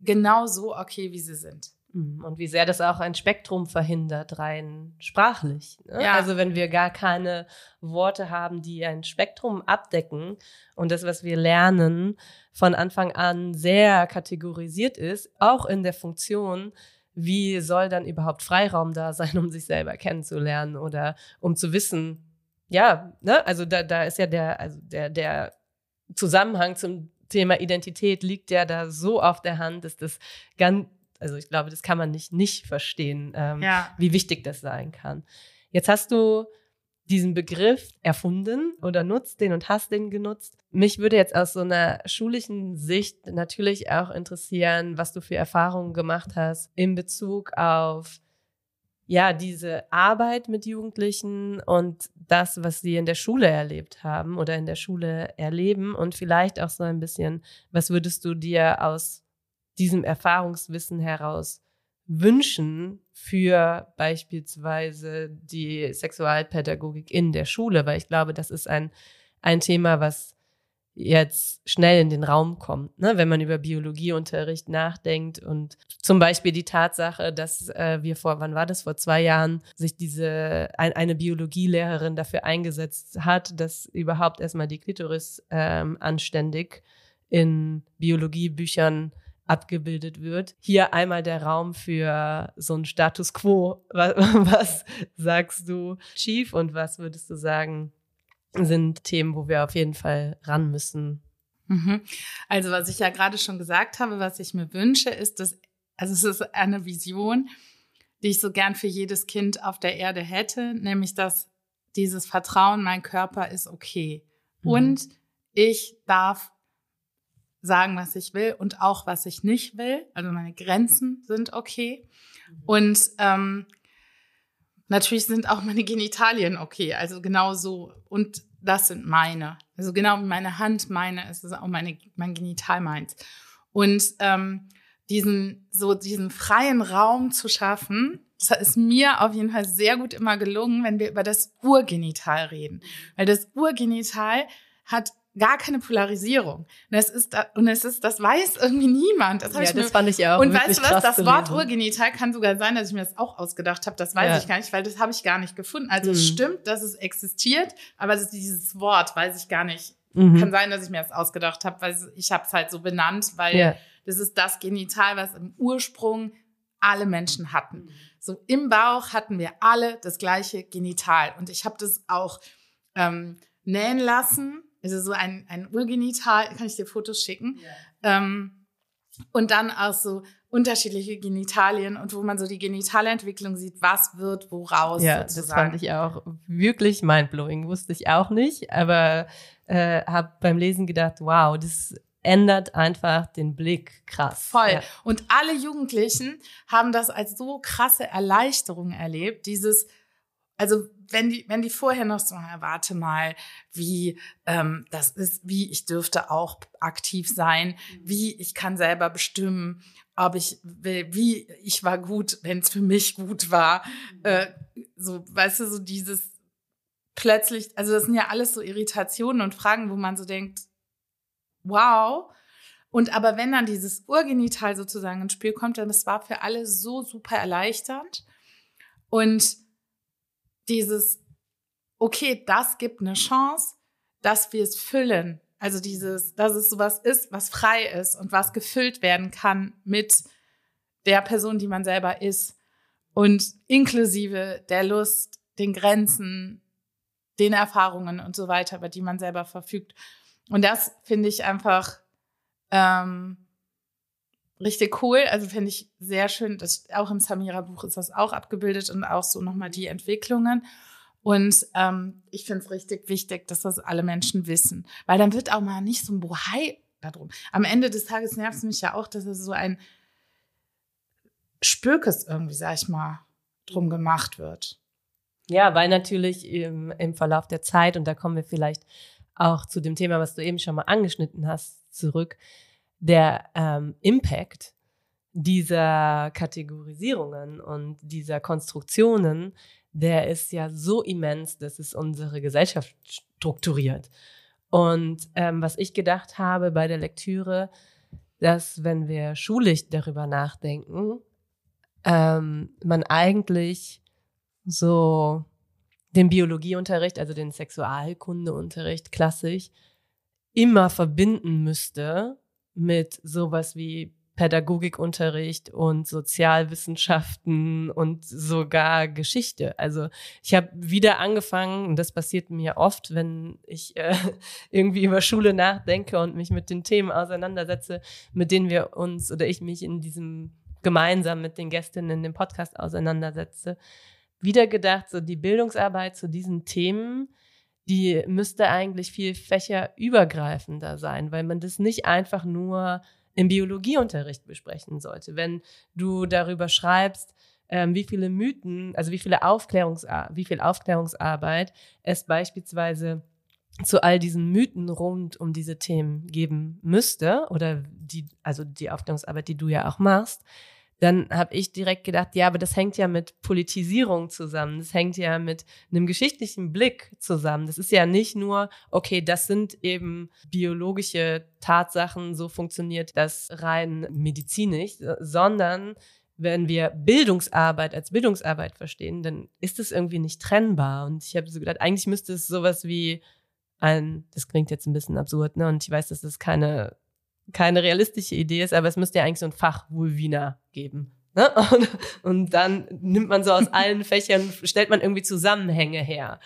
genau so okay, wie sie sind? Und wie sehr das auch ein Spektrum verhindert, rein sprachlich. Ne? Ja. Also wenn wir gar keine Worte haben, die ein Spektrum abdecken und das, was wir lernen, von Anfang an sehr kategorisiert ist, auch in der Funktion, wie soll dann überhaupt Freiraum da sein, um sich selber kennenzulernen oder um zu wissen, ja, ne, also da, da ist ja der, also der, der Zusammenhang zum Thema Identität liegt ja da so auf der Hand, dass das ganz, also ich glaube, das kann man nicht nicht verstehen, ähm, ja. wie wichtig das sein kann. Jetzt hast du diesen Begriff erfunden oder nutzt den und hast den genutzt. Mich würde jetzt aus so einer schulischen Sicht natürlich auch interessieren, was du für Erfahrungen gemacht hast in Bezug auf ja, diese Arbeit mit Jugendlichen und das, was sie in der Schule erlebt haben oder in der Schule erleben und vielleicht auch so ein bisschen, was würdest du dir aus diesem Erfahrungswissen heraus wünschen für beispielsweise die Sexualpädagogik in der Schule, weil ich glaube, das ist ein, ein Thema, was jetzt schnell in den Raum kommt, ne? wenn man über Biologieunterricht nachdenkt und zum Beispiel die Tatsache, dass äh, wir vor, wann war das, vor zwei Jahren, sich diese, ein, eine Biologielehrerin dafür eingesetzt hat, dass überhaupt erstmal die Klitoris ähm, anständig in Biologiebüchern abgebildet wird. Hier einmal der Raum für so ein Status quo. [laughs] Was, was sagst du, Chief, und was würdest du sagen, sind Themen, wo wir auf jeden Fall ran müssen? Mhm. Also, was ich ja gerade schon gesagt habe, was ich mir wünsche, ist, dass, also es ist eine Vision, die ich so gern für jedes Kind auf der Erde hätte, nämlich dass dieses Vertrauen, mein Körper ist okay. Mhm. Und ich darf sagen, was ich will und auch was ich nicht will. Also meine Grenzen sind okay. Mhm. Und ähm, natürlich sind auch meine Genitalien okay. Also genau so. Und das sind meine. Also genau wie meine Hand meine, ist es auch meine, mein Genital meins. Und ähm, diesen, so diesen freien Raum zu schaffen, das ist mir auf jeden Fall sehr gut immer gelungen, wenn wir über das Urgenital reden. Weil das Urgenital hat gar keine Polarisierung. Und es ist, und es ist, das weiß irgendwie niemand. Das, ja, ich das fand ich auch. Und weißt du was? Das Wort Urgenital kann sogar sein, dass ich mir das auch ausgedacht habe. Das weiß ja. ich gar nicht, weil das habe ich gar nicht gefunden. Also mhm. es stimmt, dass es existiert, aber dieses Wort weiß ich gar nicht. Mhm. Kann sein, dass ich mir das ausgedacht habe, weil ich habe es halt so benannt, weil ja. das ist das Genital, was im Ursprung alle Menschen hatten. So im Bauch hatten wir alle das gleiche Genital. Und ich habe das auch ähm, nähen lassen also so ein, ein Urgenital, kann ich dir Fotos schicken. Yeah. Ähm, und dann auch so unterschiedliche Genitalien und wo man so die Genitalentwicklung sieht, was wird woraus. Ja, sozusagen. das fand ich auch wirklich mindblowing. Wusste ich auch nicht, aber äh, habe beim Lesen gedacht, wow, das ändert einfach den Blick krass. Voll. Ja. Und alle Jugendlichen haben das als so krasse Erleichterung erlebt, dieses also wenn die, wenn die vorher noch so, warte mal, wie ähm, das ist, wie ich dürfte auch aktiv sein, mhm. wie ich kann selber bestimmen, ob ich will, wie ich war gut, wenn es für mich gut war. Mhm. Äh, so, weißt du, so dieses plötzlich, also das sind ja alles so Irritationen und Fragen, wo man so denkt, wow. Und aber wenn dann dieses Urgenital sozusagen ins Spiel kommt, dann das war für alle so super erleichternd. Und dieses, okay, das gibt eine Chance, dass wir es füllen. Also dieses, dass es sowas ist, was frei ist und was gefüllt werden kann mit der Person, die man selber ist. Und inklusive der Lust, den Grenzen, den Erfahrungen und so weiter, über die man selber verfügt. Und das finde ich einfach ähm, richtig cool. Also finde ich sehr schön. Das, auch im Samira-Buch ist das auch abgebildet und auch so nochmal die Entwicklungen. Und ähm, ich finde es richtig wichtig, dass das alle Menschen wissen. Weil dann wird auch mal nicht so ein Bohai darum. Am Ende des Tages nervt es mich ja auch, dass es so ein Spürkes irgendwie, sag ich mal, drum gemacht wird. Ja, weil natürlich im, im Verlauf der Zeit, und da kommen wir vielleicht auch zu dem Thema, was du eben schon mal angeschnitten hast, zurück, der ähm, Impact dieser Kategorisierungen und dieser Konstruktionen, der ist ja so immens, dass es unsere Gesellschaft strukturiert. Und ähm, was ich gedacht habe bei der Lektüre, dass wenn wir schulisch darüber nachdenken, ähm, man eigentlich so den Biologieunterricht, also den Sexualkundeunterricht klassisch, immer verbinden müsste mit sowas wie Pädagogikunterricht und Sozialwissenschaften und sogar Geschichte. Also ich habe wieder angefangen, und das passiert mir oft, wenn ich äh, [laughs] irgendwie über Schule nachdenke und mich mit den Themen auseinandersetze, mit denen wir uns oder ich mich in diesem gemeinsam mit den Gästinnen in dem Podcast auseinandersetze, wieder gedacht, so die Bildungsarbeit zu diesen Themen die müsste eigentlich viel fächerübergreifender sein, weil man das nicht einfach nur im Biologieunterricht besprechen sollte. Wenn du darüber schreibst, ähm, wie viele Mythen, also wie viele Aufklärungsar wie viel Aufklärungsarbeit es beispielsweise zu all diesen Mythen rund um diese Themen geben müsste oder die, also die Aufklärungsarbeit, die du ja auch machst, dann habe ich direkt gedacht, ja, aber das hängt ja mit Politisierung zusammen, das hängt ja mit einem geschichtlichen Blick zusammen. Das ist ja nicht nur, okay, das sind eben biologische Tatsachen, so funktioniert das rein medizinisch, sondern wenn wir Bildungsarbeit als Bildungsarbeit verstehen, dann ist es irgendwie nicht trennbar. Und ich habe so gedacht, eigentlich müsste es sowas wie ein, das klingt jetzt ein bisschen absurd, ne? Und ich weiß, dass das keine keine realistische Idee ist, aber es müsste ja eigentlich so ein Fach Vulvina geben. Ne? [laughs] Und, und dann nimmt man so aus allen Fächern, stellt man irgendwie Zusammenhänge her.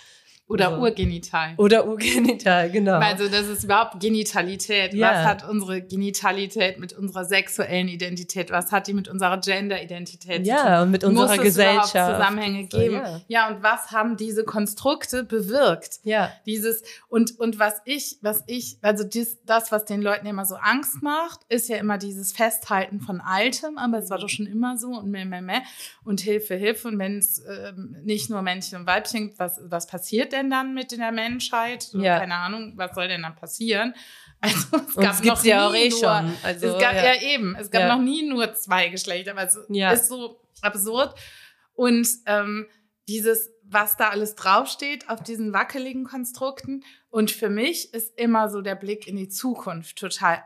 Oder so. urgenital. Oder urgenital, genau. Also das ist überhaupt Genitalität. Ja. Was hat unsere Genitalität mit unserer sexuellen Identität? Was hat die mit unserer Gender-Identität zu tun? ja, und mit unserer Muss es Gesellschaft. überhaupt Zusammenhänge So, geben? Ja. Ja, und was haben diese Konstrukte bewirkt? ja. Dieses und und was ich, was ich, also dies, das, was den Leuten immer so Angst macht, ist ja immer dieses Festhalten von Altem, aber es war doch schon immer so und mehr, mehr, mehr und Hilfe, Hilfe und wenn es ähm, nicht nur Männchen und Weibchen was was passiert denn dann mit der Menschheit? So, Ja. Keine Ahnung, was soll denn dann passieren? [laughs] Also es gab es noch ja auch nie eh nur, schon. Also, es gab ja. ja. eben, es gab Ja. noch nie nur zwei Geschlechter, aber es Ja. ist so absurd und ähm, dieses, was da alles draufsteht auf diesen wackeligen Konstrukten. Und für mich ist immer so der Blick in die Zukunft total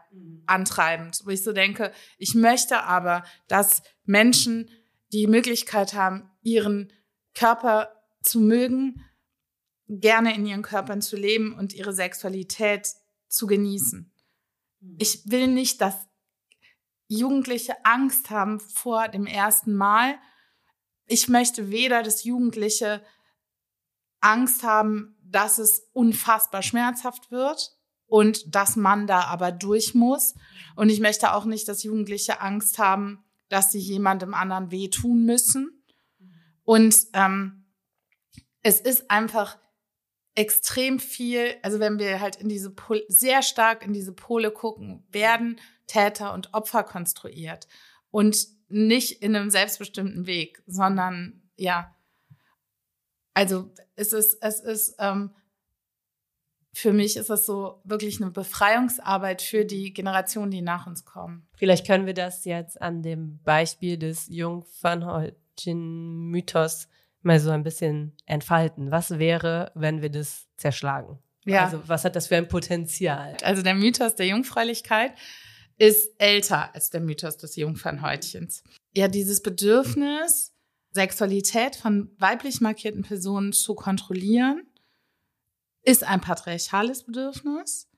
antreibend, wo ich so denke, ich möchte aber, dass Menschen die Möglichkeit haben, ihren Körper zu mögen, gerne in ihren Körpern zu leben und ihre Sexualität zu genießen. Ich will nicht, dass Jugendliche Angst haben vor dem ersten Mal. Ich möchte weder, dass Jugendliche Angst haben, dass es unfassbar schmerzhaft wird und dass man da aber durch muss. Und ich möchte auch nicht, dass Jugendliche Angst haben, dass sie jemandem anderen wehtun müssen. Und ähm, es ist einfach extrem viel, also wenn wir halt in diese Pol sehr stark in diese Pole gucken, werden Täter und Opfer konstruiert und nicht in einem selbstbestimmten Weg, sondern ja, also es ist es ist ähm, für mich ist das so wirklich eine Befreiungsarbeit für die Generationen, die nach uns kommen. Vielleicht können wir das jetzt an dem Beispiel des Jungfernhäutchen-Mythos mal so ein bisschen entfalten. Was wäre, wenn wir das zerschlagen? Ja. Also was hat das für ein Potenzial? Also der Mythos der Jungfräulichkeit ist älter als der Mythos des Jungfernhäutchens. Ja, dieses Bedürfnis, Sexualität von weiblich markierten Personen zu kontrollieren, ist ein patriarchales Bedürfnis.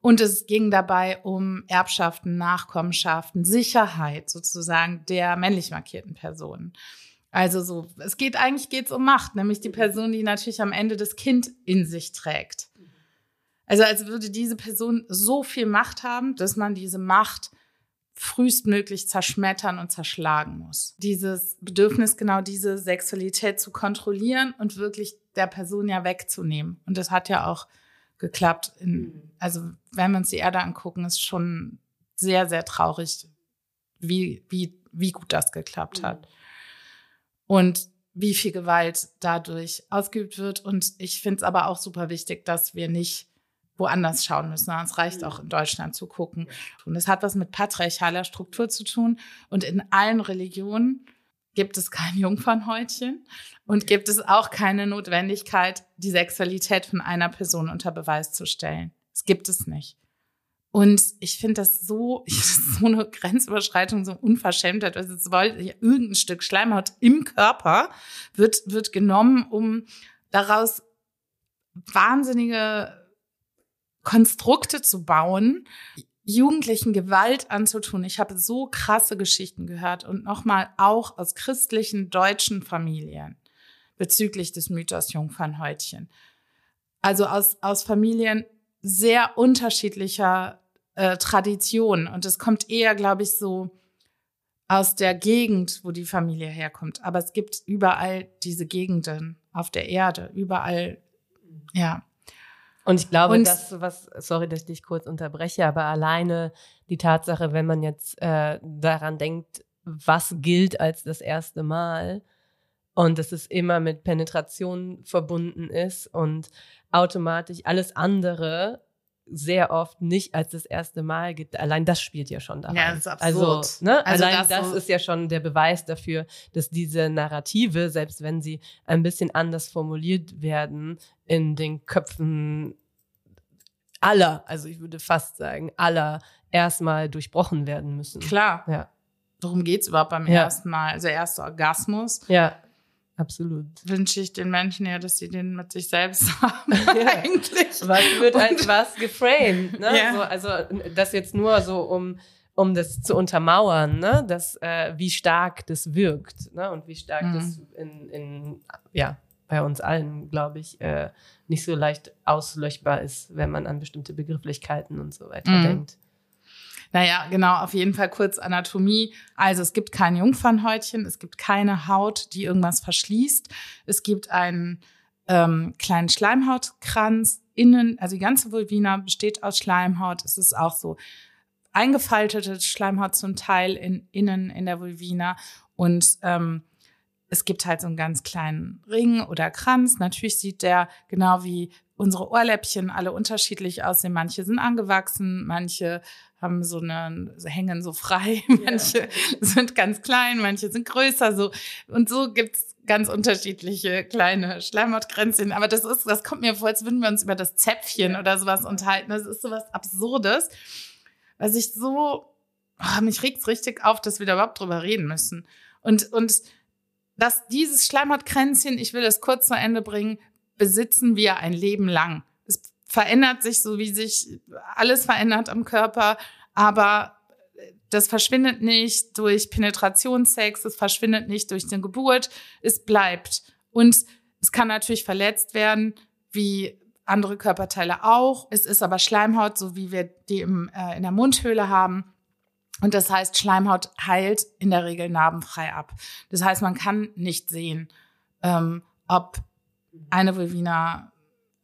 Und es ging dabei um Erbschaften, Nachkommenschaften, Sicherheit sozusagen der männlich markierten Personen. Also so, es geht eigentlich geht's um Macht, nämlich die Person, die natürlich am Ende das Kind in sich trägt. Also als würde diese Person so viel Macht haben, dass man diese Macht frühestmöglich zerschmettern und zerschlagen muss. Dieses Bedürfnis, genau diese Sexualität zu kontrollieren und wirklich der Person ja wegzunehmen. Und das hat ja auch geklappt. In, also wenn wir uns die Erde angucken, ist schon sehr, sehr traurig, wie, wie, wie gut das geklappt hat. Und wie viel Gewalt dadurch ausgeübt wird. Und ich finde es aber auch super wichtig, dass wir nicht woanders schauen müssen. Es reicht auch in Deutschland zu gucken. Und es hat was mit patriarchaler Struktur zu tun. Und in allen Religionen gibt es kein Jungfernhäutchen und gibt es auch keine Notwendigkeit, die Sexualität von einer Person unter Beweis zu stellen. Es gibt es nicht. Und ich finde das so, [laughs] so eine Grenzüberschreitung, so Unverschämtheit. Also es ja, irgendein Stück Schleimhaut im Körper wird, wird genommen, um daraus wahnsinnige Konstrukte zu bauen, Jugendlichen Gewalt anzutun. Ich habe so krasse Geschichten gehört und nochmal auch aus christlichen deutschen Familien bezüglich des Mythos Jungfernhäutchen. Also aus, aus Familien sehr unterschiedlicher äh, Traditionen. Und es kommt eher, glaube ich, so aus der Gegend, wo die Familie herkommt. Aber es gibt überall diese Gegenden auf der Erde, überall, ja. Und ich glaube, Und- das, was, sorry, dass ich dich kurz unterbreche, aber alleine die Tatsache, wenn man jetzt äh, daran denkt, was gilt als das erste Mal und dass es immer mit Penetration verbunden ist und automatisch alles andere sehr oft nicht als das erste Mal gibt. Allein das spielt ja schon da Ja, das ist absurd. Also, ne? Also Allein das das, ist ja schon der Beweis dafür, dass diese Narrative, selbst wenn sie ein bisschen anders formuliert werden, in den Köpfen aller, also ich würde fast sagen, aller erstmal durchbrochen werden müssen. Klar. Ja, Worum geht's überhaupt beim Ja. ersten Mal? Also erster Orgasmus ja, absolut. wünsche ich den Menschen ja, dass sie den mit sich selbst [laughs] haben. Ja. Eigentlich. Was wird als was geframed? Ne? Ja. So, also das jetzt nur so, um, um das zu untermauern, ne? dass, äh, wie stark das wirkt ne? und wie stark Mhm. das in, in, ja, bei uns allen, glaube ich, äh, nicht so leicht auslöschbar ist, wenn man an bestimmte Begrifflichkeiten und so weiter mhm. denkt. Naja, genau, auf jeden Fall kurz Anatomie. Also es gibt kein Jungfernhäutchen, es gibt keine Haut, die irgendwas verschließt. Es gibt einen ähm, kleinen Schleimhautkranz innen, also die ganze Vulvina besteht aus Schleimhaut. Es ist auch so eingefaltete Schleimhaut zum Teil in, innen in der Vulvina und ähm, es gibt halt so einen ganz kleinen Ring oder Kranz. Natürlich sieht der genau wie unsere Ohrläppchen alle unterschiedlich aussehen. Manche sind angewachsen, manche haben so eine, hängen so frei, [laughs] manche yeah. sind ganz klein, manche sind größer, so. Und so gibt's ganz unterschiedliche kleine Schleimhautgrenzchen. Aber das ist, das kommt mir vor, als würden wir uns über das Zäpfchen yeah. oder sowas unterhalten. Das ist sowas Absurdes, was ich so, oh, mich regt's richtig auf, dass wir da überhaupt drüber reden müssen. Und, und, dass dieses Schleimhautkränzchen, ich will das kurz zu Ende bringen, besitzen wir ein Leben lang. Verändert sich so, wie sich alles verändert am Körper, aber das verschwindet nicht durch Penetrationssex, es verschwindet nicht durch eine Geburt, es bleibt. Und es kann natürlich verletzt werden, wie andere Körperteile auch. Es ist aber Schleimhaut, so wie wir die im, äh, in der Mundhöhle haben. Und das heißt, Schleimhaut heilt in der Regel narbenfrei ab. Das heißt, man kann nicht sehen, ähm, ob eine Vulvina,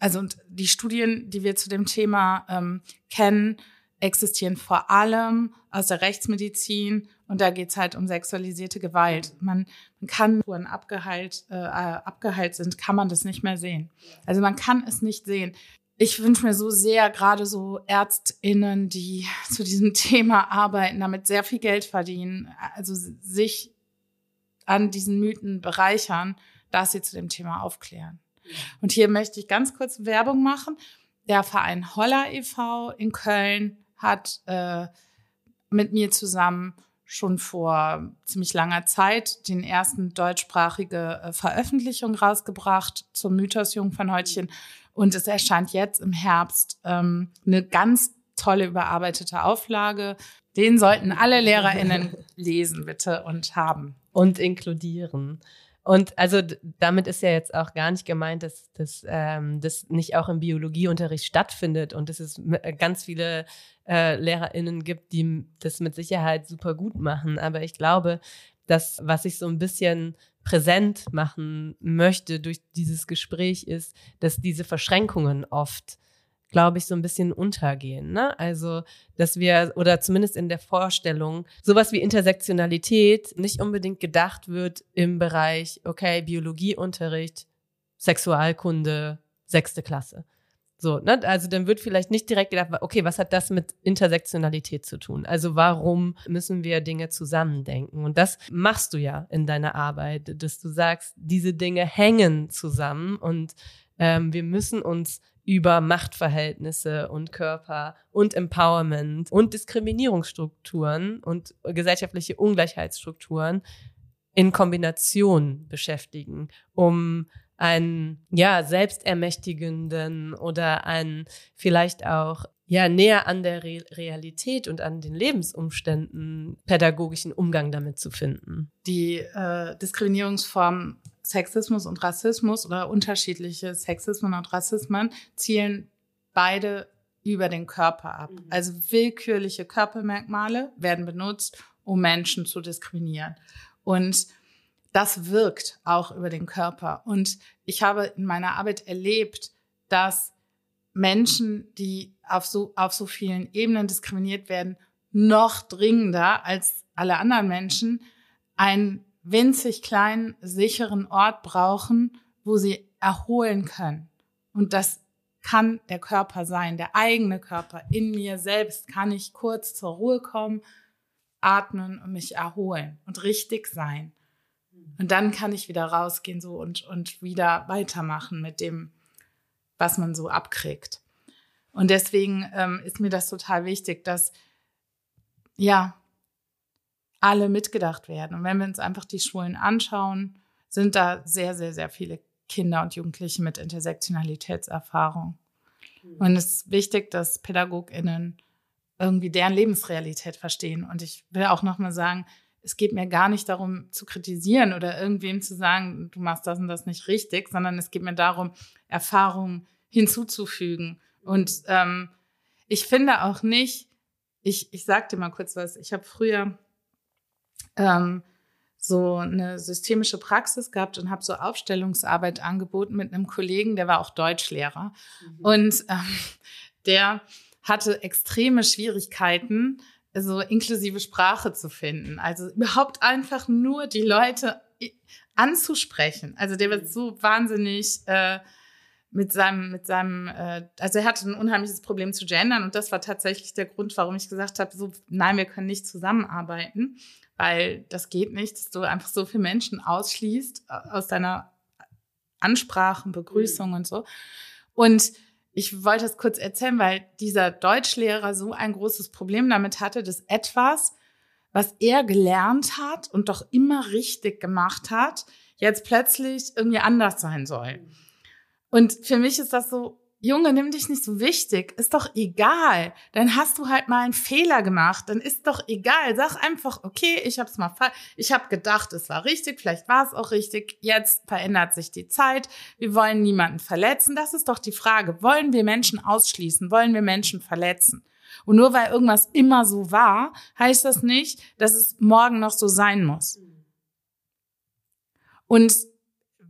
also und die Studien, die wir zu dem Thema ähm, kennen, existieren vor allem aus der Rechtsmedizin und da geht's halt um sexualisierte Gewalt. Man, man kann, wenn abgeheilt, äh, abgeheilt sind, kann man das nicht mehr sehen. Also man kann es nicht sehen. Ich wünsche mir so sehr gerade so ÄrztInnen, die [laughs] zu diesem Thema arbeiten, damit sehr viel Geld verdienen, also sich an diesen Mythen bereichern, dass sie zu dem Thema aufklären. Und hier möchte ich ganz kurz Werbung machen. Der Verein Holler e.V. in Köln hat äh, mit mir zusammen schon vor ziemlich langer Zeit den ersten deutschsprachige äh, Veröffentlichung rausgebracht zum Mythos Jungfernhäutchen. Und es erscheint jetzt im Herbst ähm, eine ganz tolle überarbeitete Auflage. Den sollten alle [laughs] LehrerInnen lesen, bitte, und haben. Und inkludieren. Und also damit ist ja jetzt auch gar nicht gemeint, dass, dass ähm, das nicht auch im Biologieunterricht stattfindet und dass es äh, ganz viele äh, LehrerInnen gibt, die das mit Sicherheit super gut machen. Aber ich glaube, dass was ich so ein bisschen präsent machen möchte durch dieses Gespräch ist, dass diese Verschränkungen oft glaube ich, so ein bisschen untergehen. Ne? Also, dass wir, oder zumindest in der Vorstellung, sowas wie Intersektionalität nicht unbedingt gedacht wird im Bereich, okay, Biologieunterricht, Sexualkunde, sechste Klasse. So, ne? Also dann wird vielleicht nicht direkt gedacht, okay, was hat das mit Intersektionalität zu tun? Also warum müssen wir Dinge zusammendenken? Und das machst du ja in deiner Arbeit, dass du sagst, diese Dinge hängen zusammen und ähm, wir müssen uns über Machtverhältnisse und Körper und Empowerment und Diskriminierungsstrukturen und gesellschaftliche Ungleichheitsstrukturen in Kombination beschäftigen, um einen ja selbstermächtigenden oder einen vielleicht auch ja näher an der Re Realität und an den Lebensumständen pädagogischen Umgang damit zu finden. Die äh, Diskriminierungsformen Sexismus und Rassismus oder unterschiedliche Sexismen und Rassismen zielen beide über den Körper ab. Mhm. Also willkürliche Körpermerkmale werden benutzt, um Menschen zu diskriminieren. Und das wirkt auch über den Körper. Und ich habe in meiner Arbeit erlebt, dass Menschen, die auf so, auf so vielen Ebenen diskriminiert werden, noch dringender als alle anderen Menschen ein winzig kleinen, sicheren Ort brauchen, wo sie erholen können. Und das kann der Körper sein, der eigene Körper. In mir selbst kann ich kurz zur Ruhe kommen, atmen und mich erholen und richtig sein. Und dann kann ich wieder rausgehen so und, und wieder weitermachen mit dem, was man so abkriegt. Und deswegen ähm, ist mir das total wichtig, dass ja alle mitgedacht werden. Und wenn wir uns einfach die Schulen anschauen, sind da sehr, sehr, sehr viele Kinder und Jugendliche mit Intersektionalitätserfahrung. Mhm. Und es ist wichtig, dass PädagogInnen irgendwie deren Lebensrealität verstehen. Und ich will auch nochmal sagen, es geht mir gar nicht darum zu kritisieren oder irgendwem zu sagen, du machst das und das nicht richtig, sondern es geht mir darum, Erfahrungen hinzuzufügen. Und ähm, ich finde auch nicht, ich, ich sag dir mal kurz was, ich habe früher ähm, so eine systemische Praxis gehabt und habe so Aufstellungsarbeit angeboten mit einem Kollegen, der war auch Deutschlehrer. Mhm. Und ähm, der hatte extreme Schwierigkeiten, so inklusive Sprache zu finden. Also überhaupt einfach nur die Leute anzusprechen. Also der wird so wahnsinnig äh, mit seinem, mit seinem, äh, also er hatte ein unheimliches Problem zu gendern und das war tatsächlich der Grund, warum ich gesagt habe, so nein, wir können nicht zusammenarbeiten, weil das geht nicht, dass du einfach so viele Menschen ausschließt äh, aus deiner Ansprache, Begrüßung mhm. und so. Und ich wollte es kurz erzählen, weil dieser Deutschlehrer so ein großes Problem damit hatte, dass etwas, was er gelernt hat und doch immer richtig gemacht hat, jetzt plötzlich irgendwie anders sein soll. Und für mich ist das so Junge, nimm dich nicht so wichtig. Ist doch egal. Dann hast du halt mal einen Fehler gemacht. Dann ist doch egal. Sag einfach, okay, ich hab's mal. Ich habe gedacht, es war richtig. Vielleicht war es auch richtig. Jetzt verändert sich die Zeit. Wir wollen niemanden verletzen. Das ist doch die Frage. Wollen wir Menschen ausschließen? Wollen wir Menschen verletzen? Und nur weil irgendwas immer so war, heißt das nicht, dass es morgen noch so sein muss. Und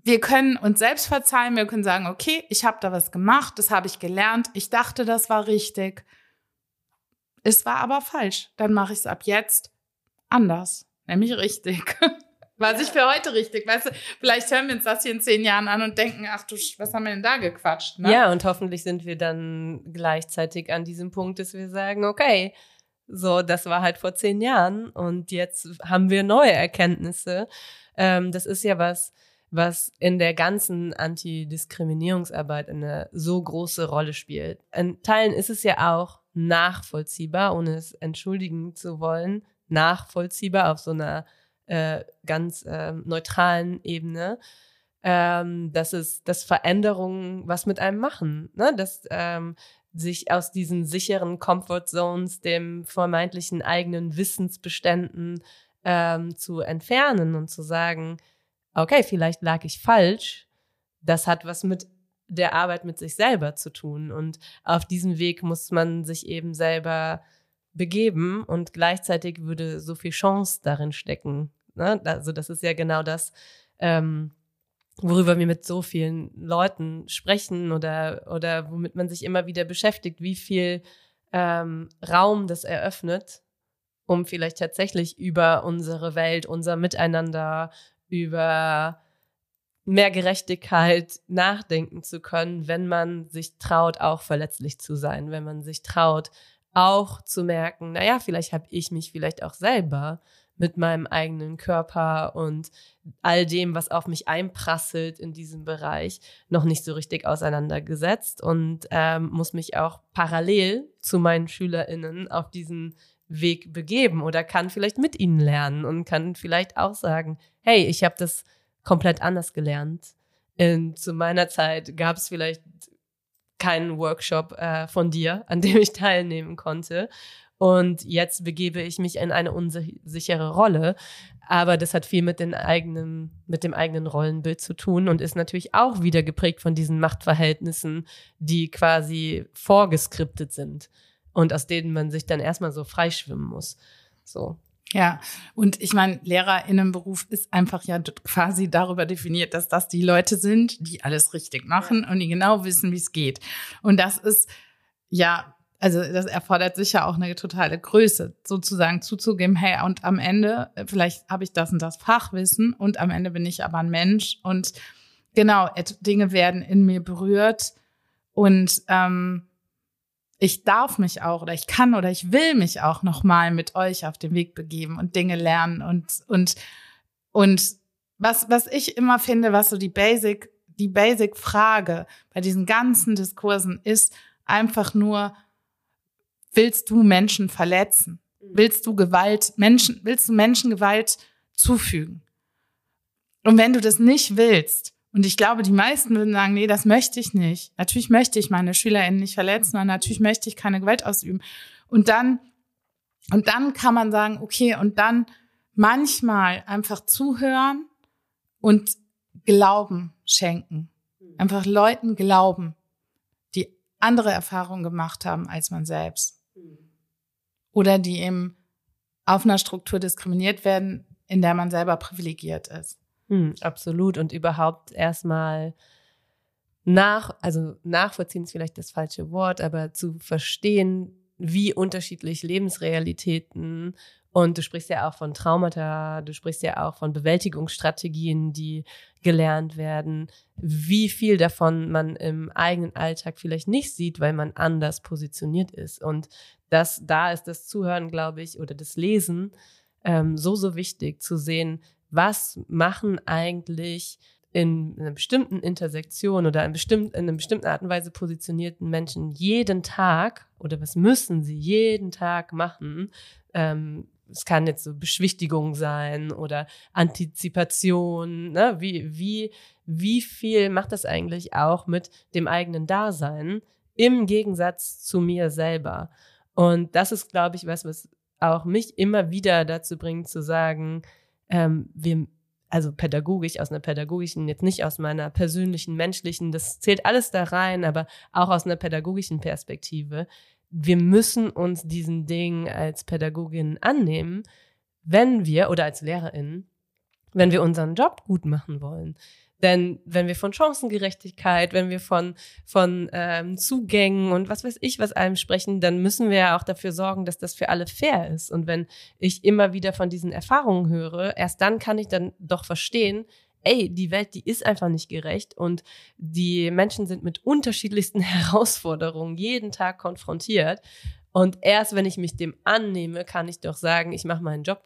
wir können uns selbst verzeihen, wir können sagen, okay, ich habe da was gemacht, das habe ich gelernt, ich dachte, das war richtig. Es war aber falsch. Dann mache ich es ab jetzt anders, nämlich richtig. [laughs] Was ich für heute richtig, weißt du, vielleicht hören wir uns das hier in zehn Jahren an und denken, ach du, was haben wir denn da gequatscht? Ne? Ja, und hoffentlich sind wir dann gleichzeitig an diesem Punkt, dass wir sagen, okay, so, das war halt vor zehn Jahren und jetzt haben wir neue Erkenntnisse. Ähm, das ist ja was, was in der ganzen Antidiskriminierungsarbeit eine so große Rolle spielt. In Teilen ist es ja auch nachvollziehbar, ohne es entschuldigen zu wollen, nachvollziehbar auf so einer äh, ganz äh, neutralen Ebene, ähm, dass es, dass Veränderungen was mit einem machen, ne? dass ähm, sich aus diesen sicheren Comfort Zones, dem vermeintlichen eigenen Wissensbeständen ähm, zu entfernen und zu sagen, okay, vielleicht lag ich falsch. Das hat was mit der Arbeit mit sich selber zu tun. Und auf diesem Weg muss man sich eben selber begeben und gleichzeitig würde so viel Chance darin stecken. Ne? Also das ist ja genau das, ähm, worüber wir mit so vielen Leuten sprechen oder, oder womit man sich immer wieder beschäftigt, wie viel ähm, Raum das eröffnet, um vielleicht tatsächlich über unsere Welt, unser Miteinander, über mehr Gerechtigkeit nachdenken zu können, wenn man sich traut, auch verletzlich zu sein, wenn man sich traut, auch zu merken, naja, vielleicht habe ich mich vielleicht auch selber mit meinem eigenen Körper und all dem, was auf mich einprasselt in diesem Bereich, noch nicht so richtig auseinandergesetzt und ähm, muss mich auch parallel zu meinen SchülerInnen auf diesen Weg begeben oder kann vielleicht mit ihnen lernen und kann vielleicht auch sagen, hey, ich habe das komplett anders gelernt. In, zu meiner Zeit gab es vielleicht keinen Workshop äh, von dir, an dem ich [laughs] teilnehmen konnte. Und jetzt begebe ich mich in eine unsichere Rolle. Aber das hat viel mit, den eigenen, mit dem eigenen Rollenbild zu tun und ist natürlich auch wieder geprägt von diesen Machtverhältnissen, die quasi vorgeskriptet sind und aus denen man sich dann erstmal so freischwimmen muss. So. Ja, und ich meine, Lehrerinnenberuf ist einfach ja quasi darüber definiert, dass das die Leute sind, die alles richtig machen und die genau wissen, wie es geht. Und das ist ja, also das erfordert sicher auch eine totale Größe, sozusagen zuzugeben, hey, und am Ende, vielleicht habe ich das und das Fachwissen und am Ende bin ich aber ein Mensch und genau, Dinge werden in mir berührt und ähm, ich darf mich auch oder ich kann oder ich will mich auch noch mal mit euch auf den Weg begeben und Dinge lernen und und und was was ich immer finde, was so die Basic die Basic Frage bei diesen ganzen Diskursen ist einfach nur willst du Menschen verletzen? Mhm. Willst du Gewalt Menschen willst du Menschen Gewalt zufügen? Und wenn du das nicht willst, und ich glaube, die meisten würden sagen, nee, das möchte ich nicht. Natürlich möchte ich meine SchülerInnen nicht verletzen und natürlich möchte ich keine Gewalt ausüben. Und dann, und dann kann man sagen, okay, und dann manchmal einfach zuhören und Glauben schenken. Einfach Leuten glauben, die andere Erfahrungen gemacht haben als man selbst. Oder die eben auf einer Struktur diskriminiert werden, in der man selber privilegiert ist. Hm, absolut. Und überhaupt erstmal nach, also nachvollziehen ist vielleicht das falsche Wort, aber zu verstehen, wie unterschiedlich Lebensrealitäten und du sprichst ja auch von Traumata, du sprichst ja auch von Bewältigungsstrategien, die gelernt werden, wie viel davon man im eigenen Alltag vielleicht nicht sieht, weil man anders positioniert ist. Und das, da ist das Zuhören, glaube ich, oder das Lesen ähm, so, so wichtig zu sehen, was machen eigentlich in einer bestimmten Intersektion oder in, bestimmt, in einer bestimmten Art und Weise positionierten Menschen jeden Tag oder was müssen sie jeden Tag machen, ähm, es kann jetzt so Beschwichtigung sein oder Antizipation, ne? wie, wie, wie viel macht das eigentlich auch mit dem eigenen Dasein im Gegensatz zu mir selber? Und das ist, glaube ich, was, was auch mich immer wieder dazu bringt zu sagen, ähm, wir, also pädagogisch, aus einer pädagogischen, jetzt nicht aus meiner persönlichen, menschlichen, das zählt alles da rein, aber auch aus einer pädagogischen Perspektive, wir müssen uns diesen Dingen als Pädagogin annehmen, wenn wir oder als Lehrerin, wenn wir unseren Job gut machen wollen. Denn wenn wir von Chancengerechtigkeit, wenn wir von, von ähm, Zugängen und was weiß ich was allem sprechen, dann müssen wir ja auch dafür sorgen, dass das für alle fair ist. Und wenn ich immer wieder von diesen Erfahrungen höre, erst dann kann ich dann doch verstehen, ey, die Welt, die ist einfach nicht gerecht und die Menschen sind mit unterschiedlichsten [laughs] Herausforderungen jeden Tag konfrontiert. Und erst wenn ich mich dem annehme, kann ich doch sagen, ich mache meinen Job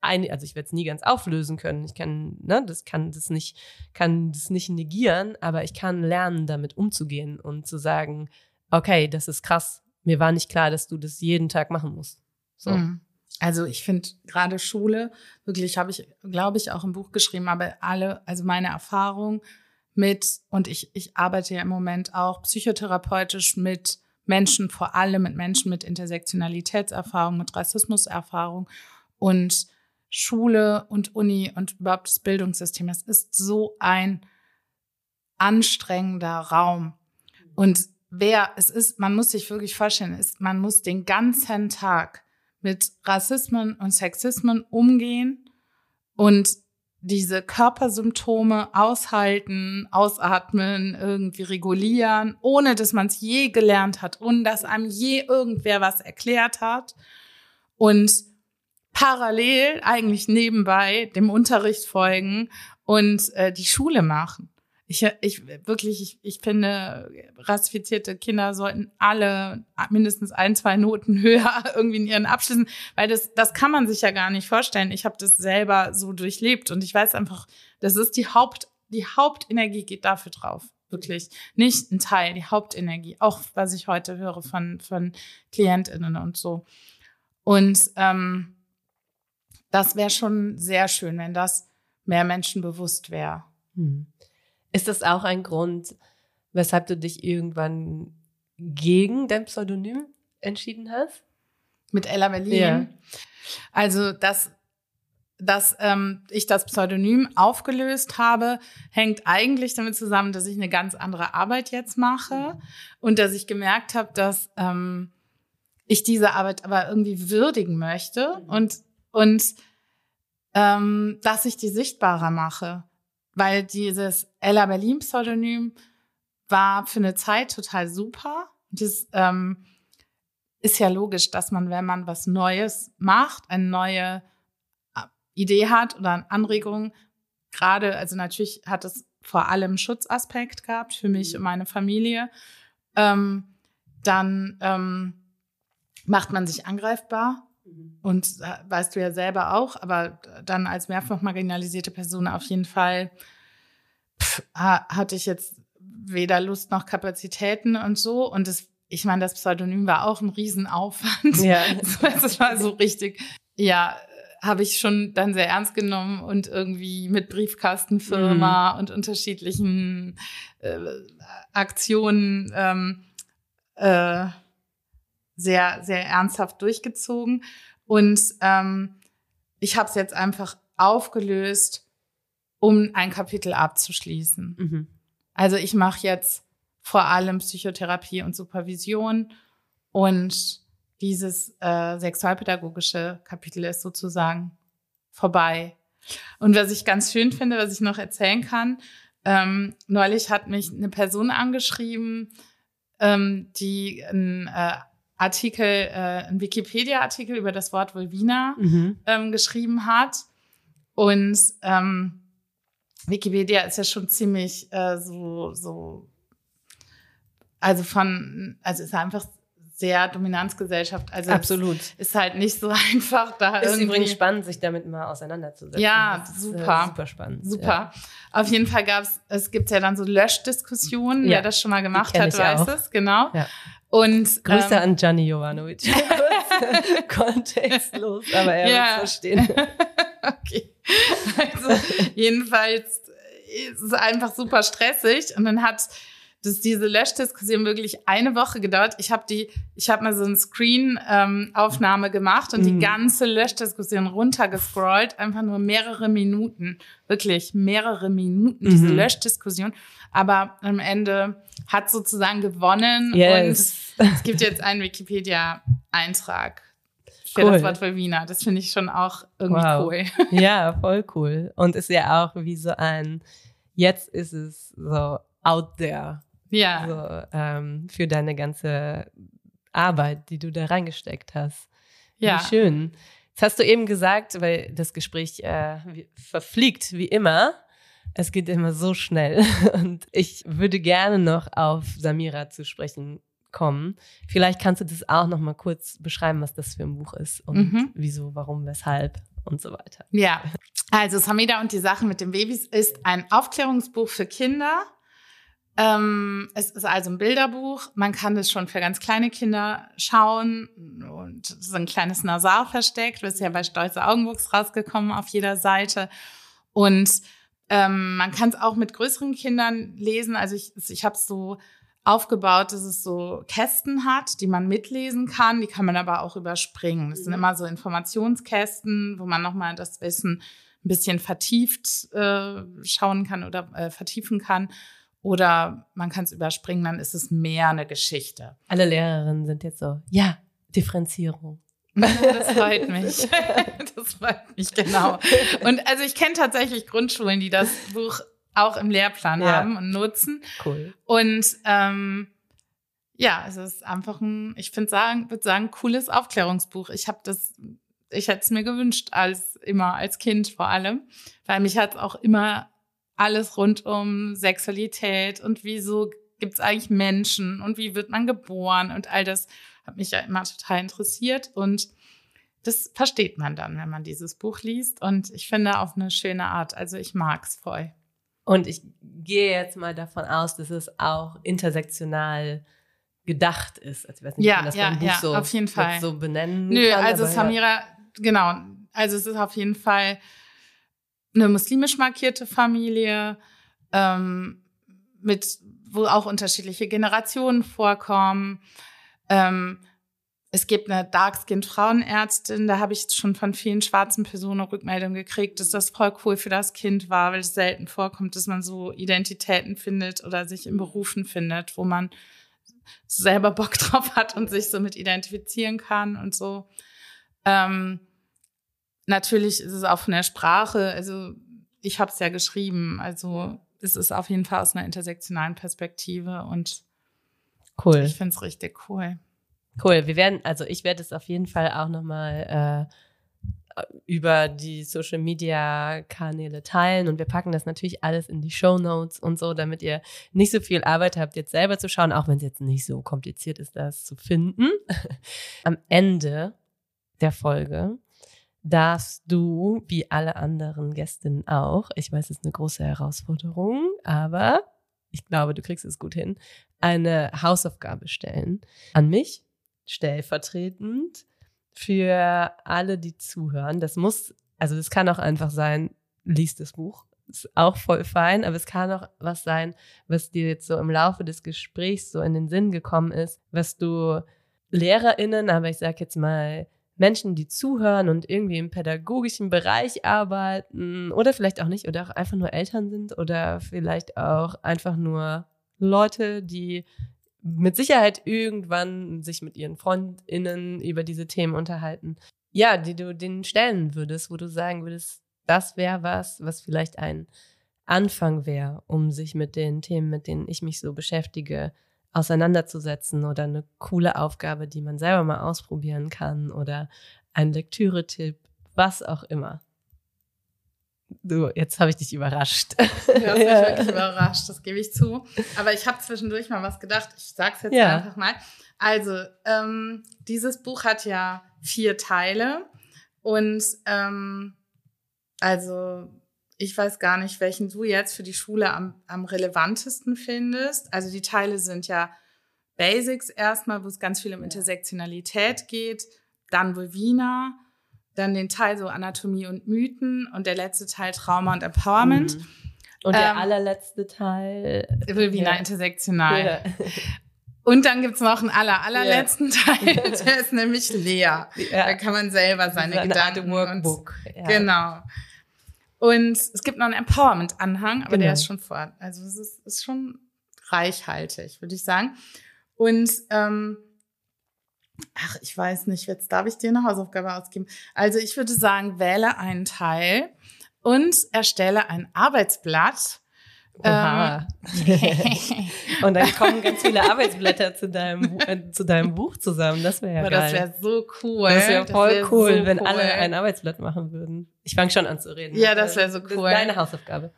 ein, also ich werde es nie ganz auflösen können. Ich kann, ne, das kann das nicht, kann das nicht negieren, aber ich kann lernen, damit umzugehen und zu sagen, okay, das ist krass. Mir war nicht klar, dass du das jeden Tag machen musst. So. Mhm. Also ich finde gerade Schule, wirklich habe ich, glaube ich, auch im Buch geschrieben, aber alle, also meine Erfahrung mit, und ich, ich arbeite ja im Moment auch psychotherapeutisch mit Menschen, vor allem mit Menschen mit Intersektionalitätserfahrung, mit Rassismuserfahrung und Schule und Uni und überhaupt das Bildungssystem. Es ist so ein anstrengender Raum. Und wer es ist, man muss sich wirklich vorstellen, ist, man muss den ganzen Tag mit Rassismen und Sexismen umgehen und diese Körpersymptome aushalten, ausatmen, irgendwie regulieren, ohne dass man es je gelernt hat und dass einem je irgendwer was erklärt hat und parallel eigentlich nebenbei dem Unterricht folgen und äh, die Schule machen. Ich, ich wirklich, ich, ich finde, rassifizierte Kinder sollten alle mindestens ein, zwei Noten [laughs] höher irgendwie in ihren Abschlüssen, weil das, das kann man sich ja gar nicht vorstellen. Ich habe das selber so durchlebt und ich weiß einfach, das ist die Haupt, die Hauptenergie geht dafür drauf. Wirklich. Nicht ein Teil, die Hauptenergie. Auch was ich heute höre von, von KlientInnen und so. Und ähm, das wäre schon sehr schön, wenn das mehr Menschen bewusst wäre. Hm. Ist das auch ein Grund, weshalb du dich irgendwann gegen dein Pseudonym entschieden hast? Mit Ella Berlin? Ja. Also, dass, dass ähm, ich das Pseudonym aufgelöst habe, hängt eigentlich damit zusammen, dass ich eine ganz andere Arbeit jetzt mache und dass ich gemerkt habe, dass ähm, ich diese Arbeit aber irgendwie würdigen möchte und, und ähm, dass ich die sichtbarer mache weil dieses Ella Berlin Pseudonym war für eine Zeit total super. Das ähm, ist ja logisch, dass man, wenn man was Neues macht, eine neue äh, Idee hat oder eine Anregung, gerade, also natürlich hat es vor allem Schutzaspekt gehabt für mich und meine Familie, ähm, dann ähm, macht man sich angreifbar Mhm. Und äh, weißt du ja selber auch, aber dann als mehrfach marginalisierte Person auf jeden Fall pff, hatte ich jetzt weder Lust noch Kapazitäten und so. Und das, ich meine, das Pseudonym war auch ein Riesenaufwand. Ja. [laughs] Das war so richtig, ja, habe ich schon dann sehr ernst genommen und irgendwie mit Briefkastenfirma mhm. und unterschiedlichen äh, Aktionen ähm, äh, sehr, sehr ernsthaft durchgezogen. Und ähm, ich habe es jetzt einfach aufgelöst, um ein Kapitel abzuschließen. Mhm. Also ich mache jetzt vor allem Psychotherapie und Supervision und dieses äh, sexualpädagogische Kapitel ist sozusagen vorbei. Und was ich ganz schön finde, was ich noch erzählen kann, ähm, neulich hat mich eine Person angeschrieben, ähm, die ein äh, Artikel, äh, ein Wikipedia-Artikel über das Wort Vulvina Mhm. ähm, geschrieben hat. Und ähm, Wikipedia ist ja schon ziemlich äh, so, so, also von, also ist einfach sehr Dominanzgesellschaft. Also Absolut. es ist halt nicht so [laughs] einfach da Ist irgendwie. übrigens spannend, sich damit mal auseinanderzusetzen. Ja, Das ist, super. Äh, super spannend. Super. Auf jeden Fall gab's, es gibt ja dann so Löschdiskussionen. Ja, Wer das schon mal gemacht hat, weiß auch. es, genau. Ja. Und Grüße ähm, an Gianni Jovanovic. [laughs] Kontextlos, aber er Ja. wird verstehen. [laughs] okay. Also jedenfalls ist es einfach super stressig und dann hat das diese Löschdiskussion wirklich eine Woche gedauert. Ich habe die, ich habe mal so eine Screen-Aufnahme gemacht und Mhm. die ganze Löschdiskussion runtergescrollt, einfach nur mehrere Minuten, wirklich mehrere Minuten diese Mhm. Löschdiskussion. Aber am Ende hat sozusagen gewonnen Yes. und es gibt jetzt einen Wikipedia-Eintrag für Cool. das Wort Vulvina. Das finde ich schon auch irgendwie Wow. cool. [laughs] Ja, voll cool. Und ist ja auch wie so ein, jetzt ist es so out there. Ja. So, ähm, für deine ganze Arbeit, die du da reingesteckt hast. Ja. Wie schön. Jetzt hast du eben gesagt, weil das Gespräch äh, verfliegt wie immer. Es geht immer so schnell. [laughs] Und ich würde gerne noch auf Samira zu sprechen kommen. Vielleicht kannst du das auch noch mal kurz beschreiben, was das für ein Buch ist und Mhm. wieso, warum, weshalb und so weiter. Ja, also Samida und die Sachen mit den Babys ist ein Aufklärungsbuch für Kinder. Ähm, es ist also ein Bilderbuch. Man kann es schon für ganz kleine Kinder schauen und ist ein kleines Nasar versteckt. Das ist ja bei Stolze Augenwuchs rausgekommen auf jeder Seite. Und ähm, man kann es auch mit größeren Kindern lesen. Also ich, ich habe es so aufgebaut, dass es so Kästen hat, die man mitlesen kann. Die kann man aber auch überspringen. Das sind Mhm. immer so Informationskästen, wo man nochmal das Wissen ein bisschen vertieft äh, schauen kann oder äh, vertiefen kann. Oder man kann es überspringen, dann ist es mehr eine Geschichte. Alle Lehrerinnen sind jetzt so, ja, Differenzierung. [laughs] Das freut mich. [laughs] Das freut mich, genau. Und also ich kenne tatsächlich Grundschulen, die das Buch auch im Lehrplan Ja. haben und nutzen. Cool. Und ähm, ja, es ist einfach ein, ich finde sagen, würde sagen, cooles Aufklärungsbuch. Ich habe das, ich hätte es mir gewünscht, als immer, als Kind vor allem, weil mich hat auch immer alles rund um Sexualität und wieso gibt es eigentlich Menschen und wie wird man geboren und all das hat mich ja immer total interessiert und das versteht man dann, wenn man dieses Buch liest und ich finde auf eine schöne Art. Also ich mag's voll. Und ich gehe jetzt mal davon aus, dass es auch intersektional gedacht ist. Also ich weiß nicht, Ja, das ja, Buch ja, so, auf jeden Fall. so benennen Nö, kann. also aber ja. Samira, genau. Also es ist auf jeden Fall eine muslimisch markierte Familie, ähm, mit, wo auch unterschiedliche Generationen vorkommen. Ähm, es gibt eine Dark-Skin-Frauenärztin, da habe ich schon von vielen schwarzen Personen Rückmeldungen gekriegt, dass das voll cool für das Kind war, weil es selten vorkommt, dass man so Identitäten findet oder sich in Berufen findet, wo man selber Bock [laughs] drauf hat und sich so mit identifizieren kann und so. Ähm, natürlich ist es auch von der Sprache, also ich habe es ja geschrieben, also es ist auf jeden Fall aus einer intersektionalen Perspektive und Cool. ich finde es richtig cool. Cool. Wir werden, also ich werde es auf jeden Fall auch nochmal äh, über die Social Media Kanäle teilen und wir packen das natürlich alles in die Show Notes und so, damit ihr nicht so viel Arbeit habt, jetzt selber zu schauen, auch wenn es jetzt nicht so kompliziert ist, das zu finden. [laughs] Am Ende der Folge darfst du, wie alle anderen Gästinnen auch, ich weiß, es ist eine große Herausforderung, aber ich glaube, du kriegst es gut hin, eine Hausaufgabe stellen an mich, stellvertretend für alle, die zuhören. Das muss, also das kann auch einfach sein, lies das Buch. Ist auch voll fein, aber es kann auch was sein, was dir jetzt so im Laufe des Gesprächs so in den Sinn gekommen ist, was du LehrerInnen, aber ich sag jetzt mal Menschen, die zuhören und irgendwie im pädagogischen Bereich arbeiten oder vielleicht auch nicht oder auch einfach nur Eltern sind oder vielleicht auch einfach nur Leute, die mit Sicherheit irgendwann sich mit ihren FreundInnen über diese Themen unterhalten. Ja, die du denen stellen würdest, wo du sagen würdest, das wäre was, was vielleicht ein Anfang wäre, um sich mit den Themen, mit denen ich mich so beschäftige, auseinanderzusetzen oder eine coole Aufgabe, die man selber mal ausprobieren kann oder ein Lektüre-Tipp, was auch immer. Du, jetzt habe ich dich überrascht. Du hast mich [laughs] wirklich überrascht, das gebe ich zu. Aber ich habe zwischendurch mal was gedacht. Ich sage es jetzt ja. einfach mal. Also, ähm, dieses Buch hat ja vier Teile. Und ähm, also, ich weiß gar nicht, welchen du jetzt für die Schule am, am relevantesten findest. Also, die Teile sind ja Basics erstmal, wo es ganz viel um Intersektionalität geht. Dann Vulvina dann den Teil so Anatomie und Mythen und der letzte Teil Trauma und Empowerment. Mhm. Und der ähm, allerletzte Teil Vulvina ja. intersektional. Ja. Und dann gibt's noch einen aller, allerletzten ja. Teil, [laughs] der ist nämlich leer. Da kann man selber seine eine Gedanken Workbook. Und. Genau. Und es gibt noch einen Empowerment-Anhang, aber genau. der ist schon vor. Also es ist, ist schon reichhaltig, würde ich sagen. Und ähm, Ach, ich weiß nicht, jetzt darf ich dir eine Hausaufgabe ausgeben. Also ich würde sagen, wähle einen Teil und erstelle ein Arbeitsblatt. Oha. Ähm, [laughs] und dann kommen ganz viele Arbeitsblätter zu deinem, äh, zu deinem Buch zusammen. Das wäre ja geil. Das wäre so cool. Das wäre voll wär cool, so wenn cool. alle ein Arbeitsblatt machen würden. Ich fange schon an zu reden. Ja, das wäre so cool. Das ist deine Hausaufgabe.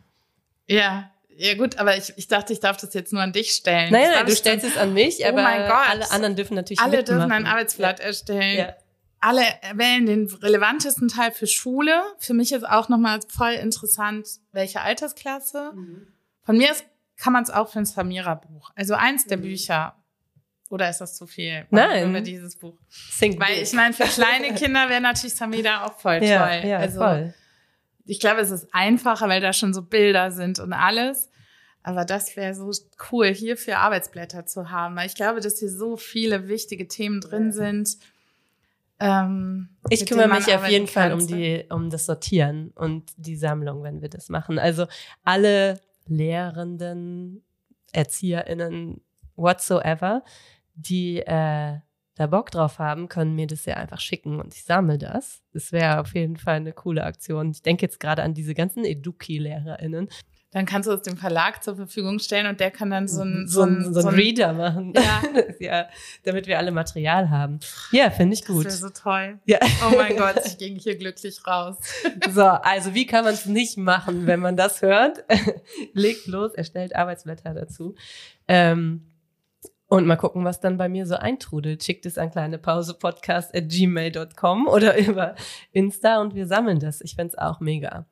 Ja, ja gut, aber ich, ich dachte, ich darf das jetzt nur an dich stellen. Nein, nein, du stellst es an mich, oh aber alle anderen dürfen natürlich Alle mitmachen. dürfen ein Arbeitsblatt ja. erstellen. Ja. Alle wählen den relevantesten Teil für Schule. Für mich ist auch nochmal voll interessant, welche Altersklasse. Mhm. Von mir aus kann man es auch für ein Samira-Buch. Also eins der mhm. Bücher. Oder ist das zu viel? Nein. Für dieses Buch. Think Weil ich meine, für kleine [laughs] Kinder wäre natürlich Samira auch voll ja, toll. Ja, also, voll ich glaube, es ist einfacher, weil da schon so Bilder sind und alles. Aber das wäre so cool, hier für Arbeitsblätter zu haben, weil ich glaube, dass hier so viele wichtige Themen drin sind. Ähm, ich kümmere mich auf jeden Fall um die, um das Sortieren und die Sammlung, wenn wir das machen. Also alle Lehrenden, ErzieherInnen, whatsoever, die äh, da Bock drauf haben, können mir das ja einfach schicken und ich sammle das. Das wäre auf jeden Fall eine coole Aktion. Ich denke jetzt gerade an diese ganzen Eduki-LehrerInnen. Dann kannst du es dem Verlag zur Verfügung stellen und der kann dann so ein, so ein, so ein, so ein Reader machen. Ja. [laughs] ja. damit wir alle Material haben. Ja, finde ich gut. Das wäre so toll. Ja. Oh mein Gott, ich ging hier glücklich raus. [laughs] So, also wie kann man es nicht machen, wenn man das hört? [laughs] Legt los, erstellt Arbeitsblätter dazu. Ähm, und mal gucken, was dann bei mir so eintrudelt. Schickt es an kleinepausepodcast at gmail.com oder über Insta und wir sammeln das. Ich fände auch mega.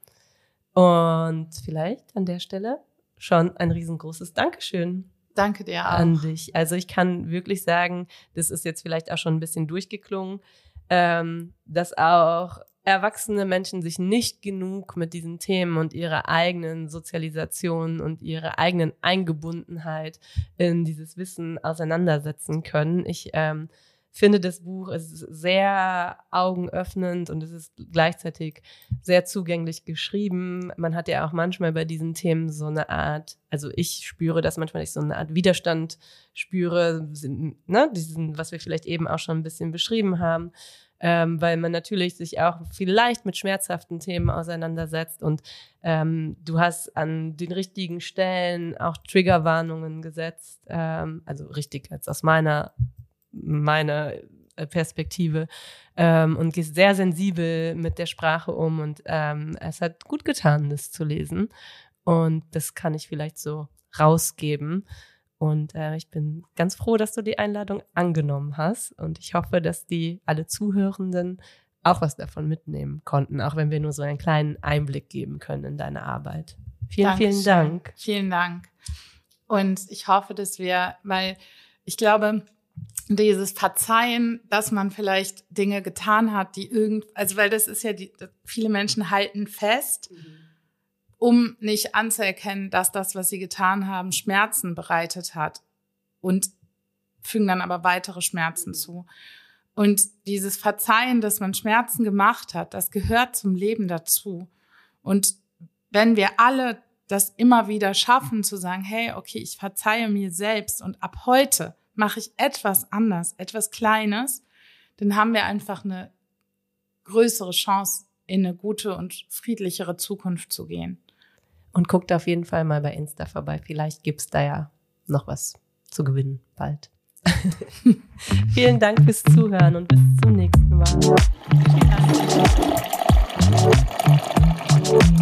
Und vielleicht an der Stelle schon ein riesengroßes Dankeschön. Danke dir auch. An dich. Also ich kann wirklich sagen, das ist jetzt vielleicht auch schon ein bisschen durchgeklungen, ähm, dass auch erwachsene Menschen sich nicht genug mit diesen Themen und ihrer eigenen Sozialisation und ihrer eigenen Eingebundenheit in dieses Wissen auseinandersetzen können. Ich ähm, finde, das Buch ist sehr augenöffnend und es ist gleichzeitig sehr zugänglich geschrieben. Man hat ja auch manchmal bei diesen Themen so eine Art, also ich spüre das manchmal, ich so eine Art Widerstand spüre, ne, diesen, was wir vielleicht eben auch schon ein bisschen beschrieben haben ähm, weil man natürlich sich auch vielleicht mit schmerzhaften Themen auseinandersetzt und ähm, du hast an den richtigen Stellen auch Triggerwarnungen gesetzt, ähm, also richtig jetzt aus meiner meiner Perspektive ähm, und gehst sehr sensibel mit der Sprache um und ähm, es hat gut getan, das zu lesen und das kann ich vielleicht so rausgeben. Und äh, ich bin ganz froh, dass du die Einladung angenommen hast. Und ich hoffe, dass die alle Zuhörenden auch was davon mitnehmen konnten, auch wenn wir nur so einen kleinen Einblick geben können in deine Arbeit. Vielen, Dankeschön. vielen Dank. Vielen Dank. Und ich hoffe, dass wir, weil ich glaube, dieses Verzeihen, dass man vielleicht Dinge getan hat, die irgend, also weil das ist ja die, viele Menschen halten fest. Mhm um nicht anzuerkennen, dass das, was sie getan haben, Schmerzen bereitet hat und fügen dann aber weitere Schmerzen zu. Und dieses Verzeihen, dass man Schmerzen gemacht hat, das gehört zum Leben dazu. Und wenn wir alle das immer wieder schaffen, zu sagen, hey, okay, ich verzeihe mir selbst und ab heute mache ich etwas anders, etwas Kleines, dann haben wir einfach eine größere Chance, in eine gute und friedlichere Zukunft zu gehen. Und guckt auf jeden Fall mal bei Insta vorbei. Vielleicht gibt's da ja noch was zu gewinnen bald. [laughs] Vielen Dank fürs Zuhören und bis zum nächsten Mal. Vielen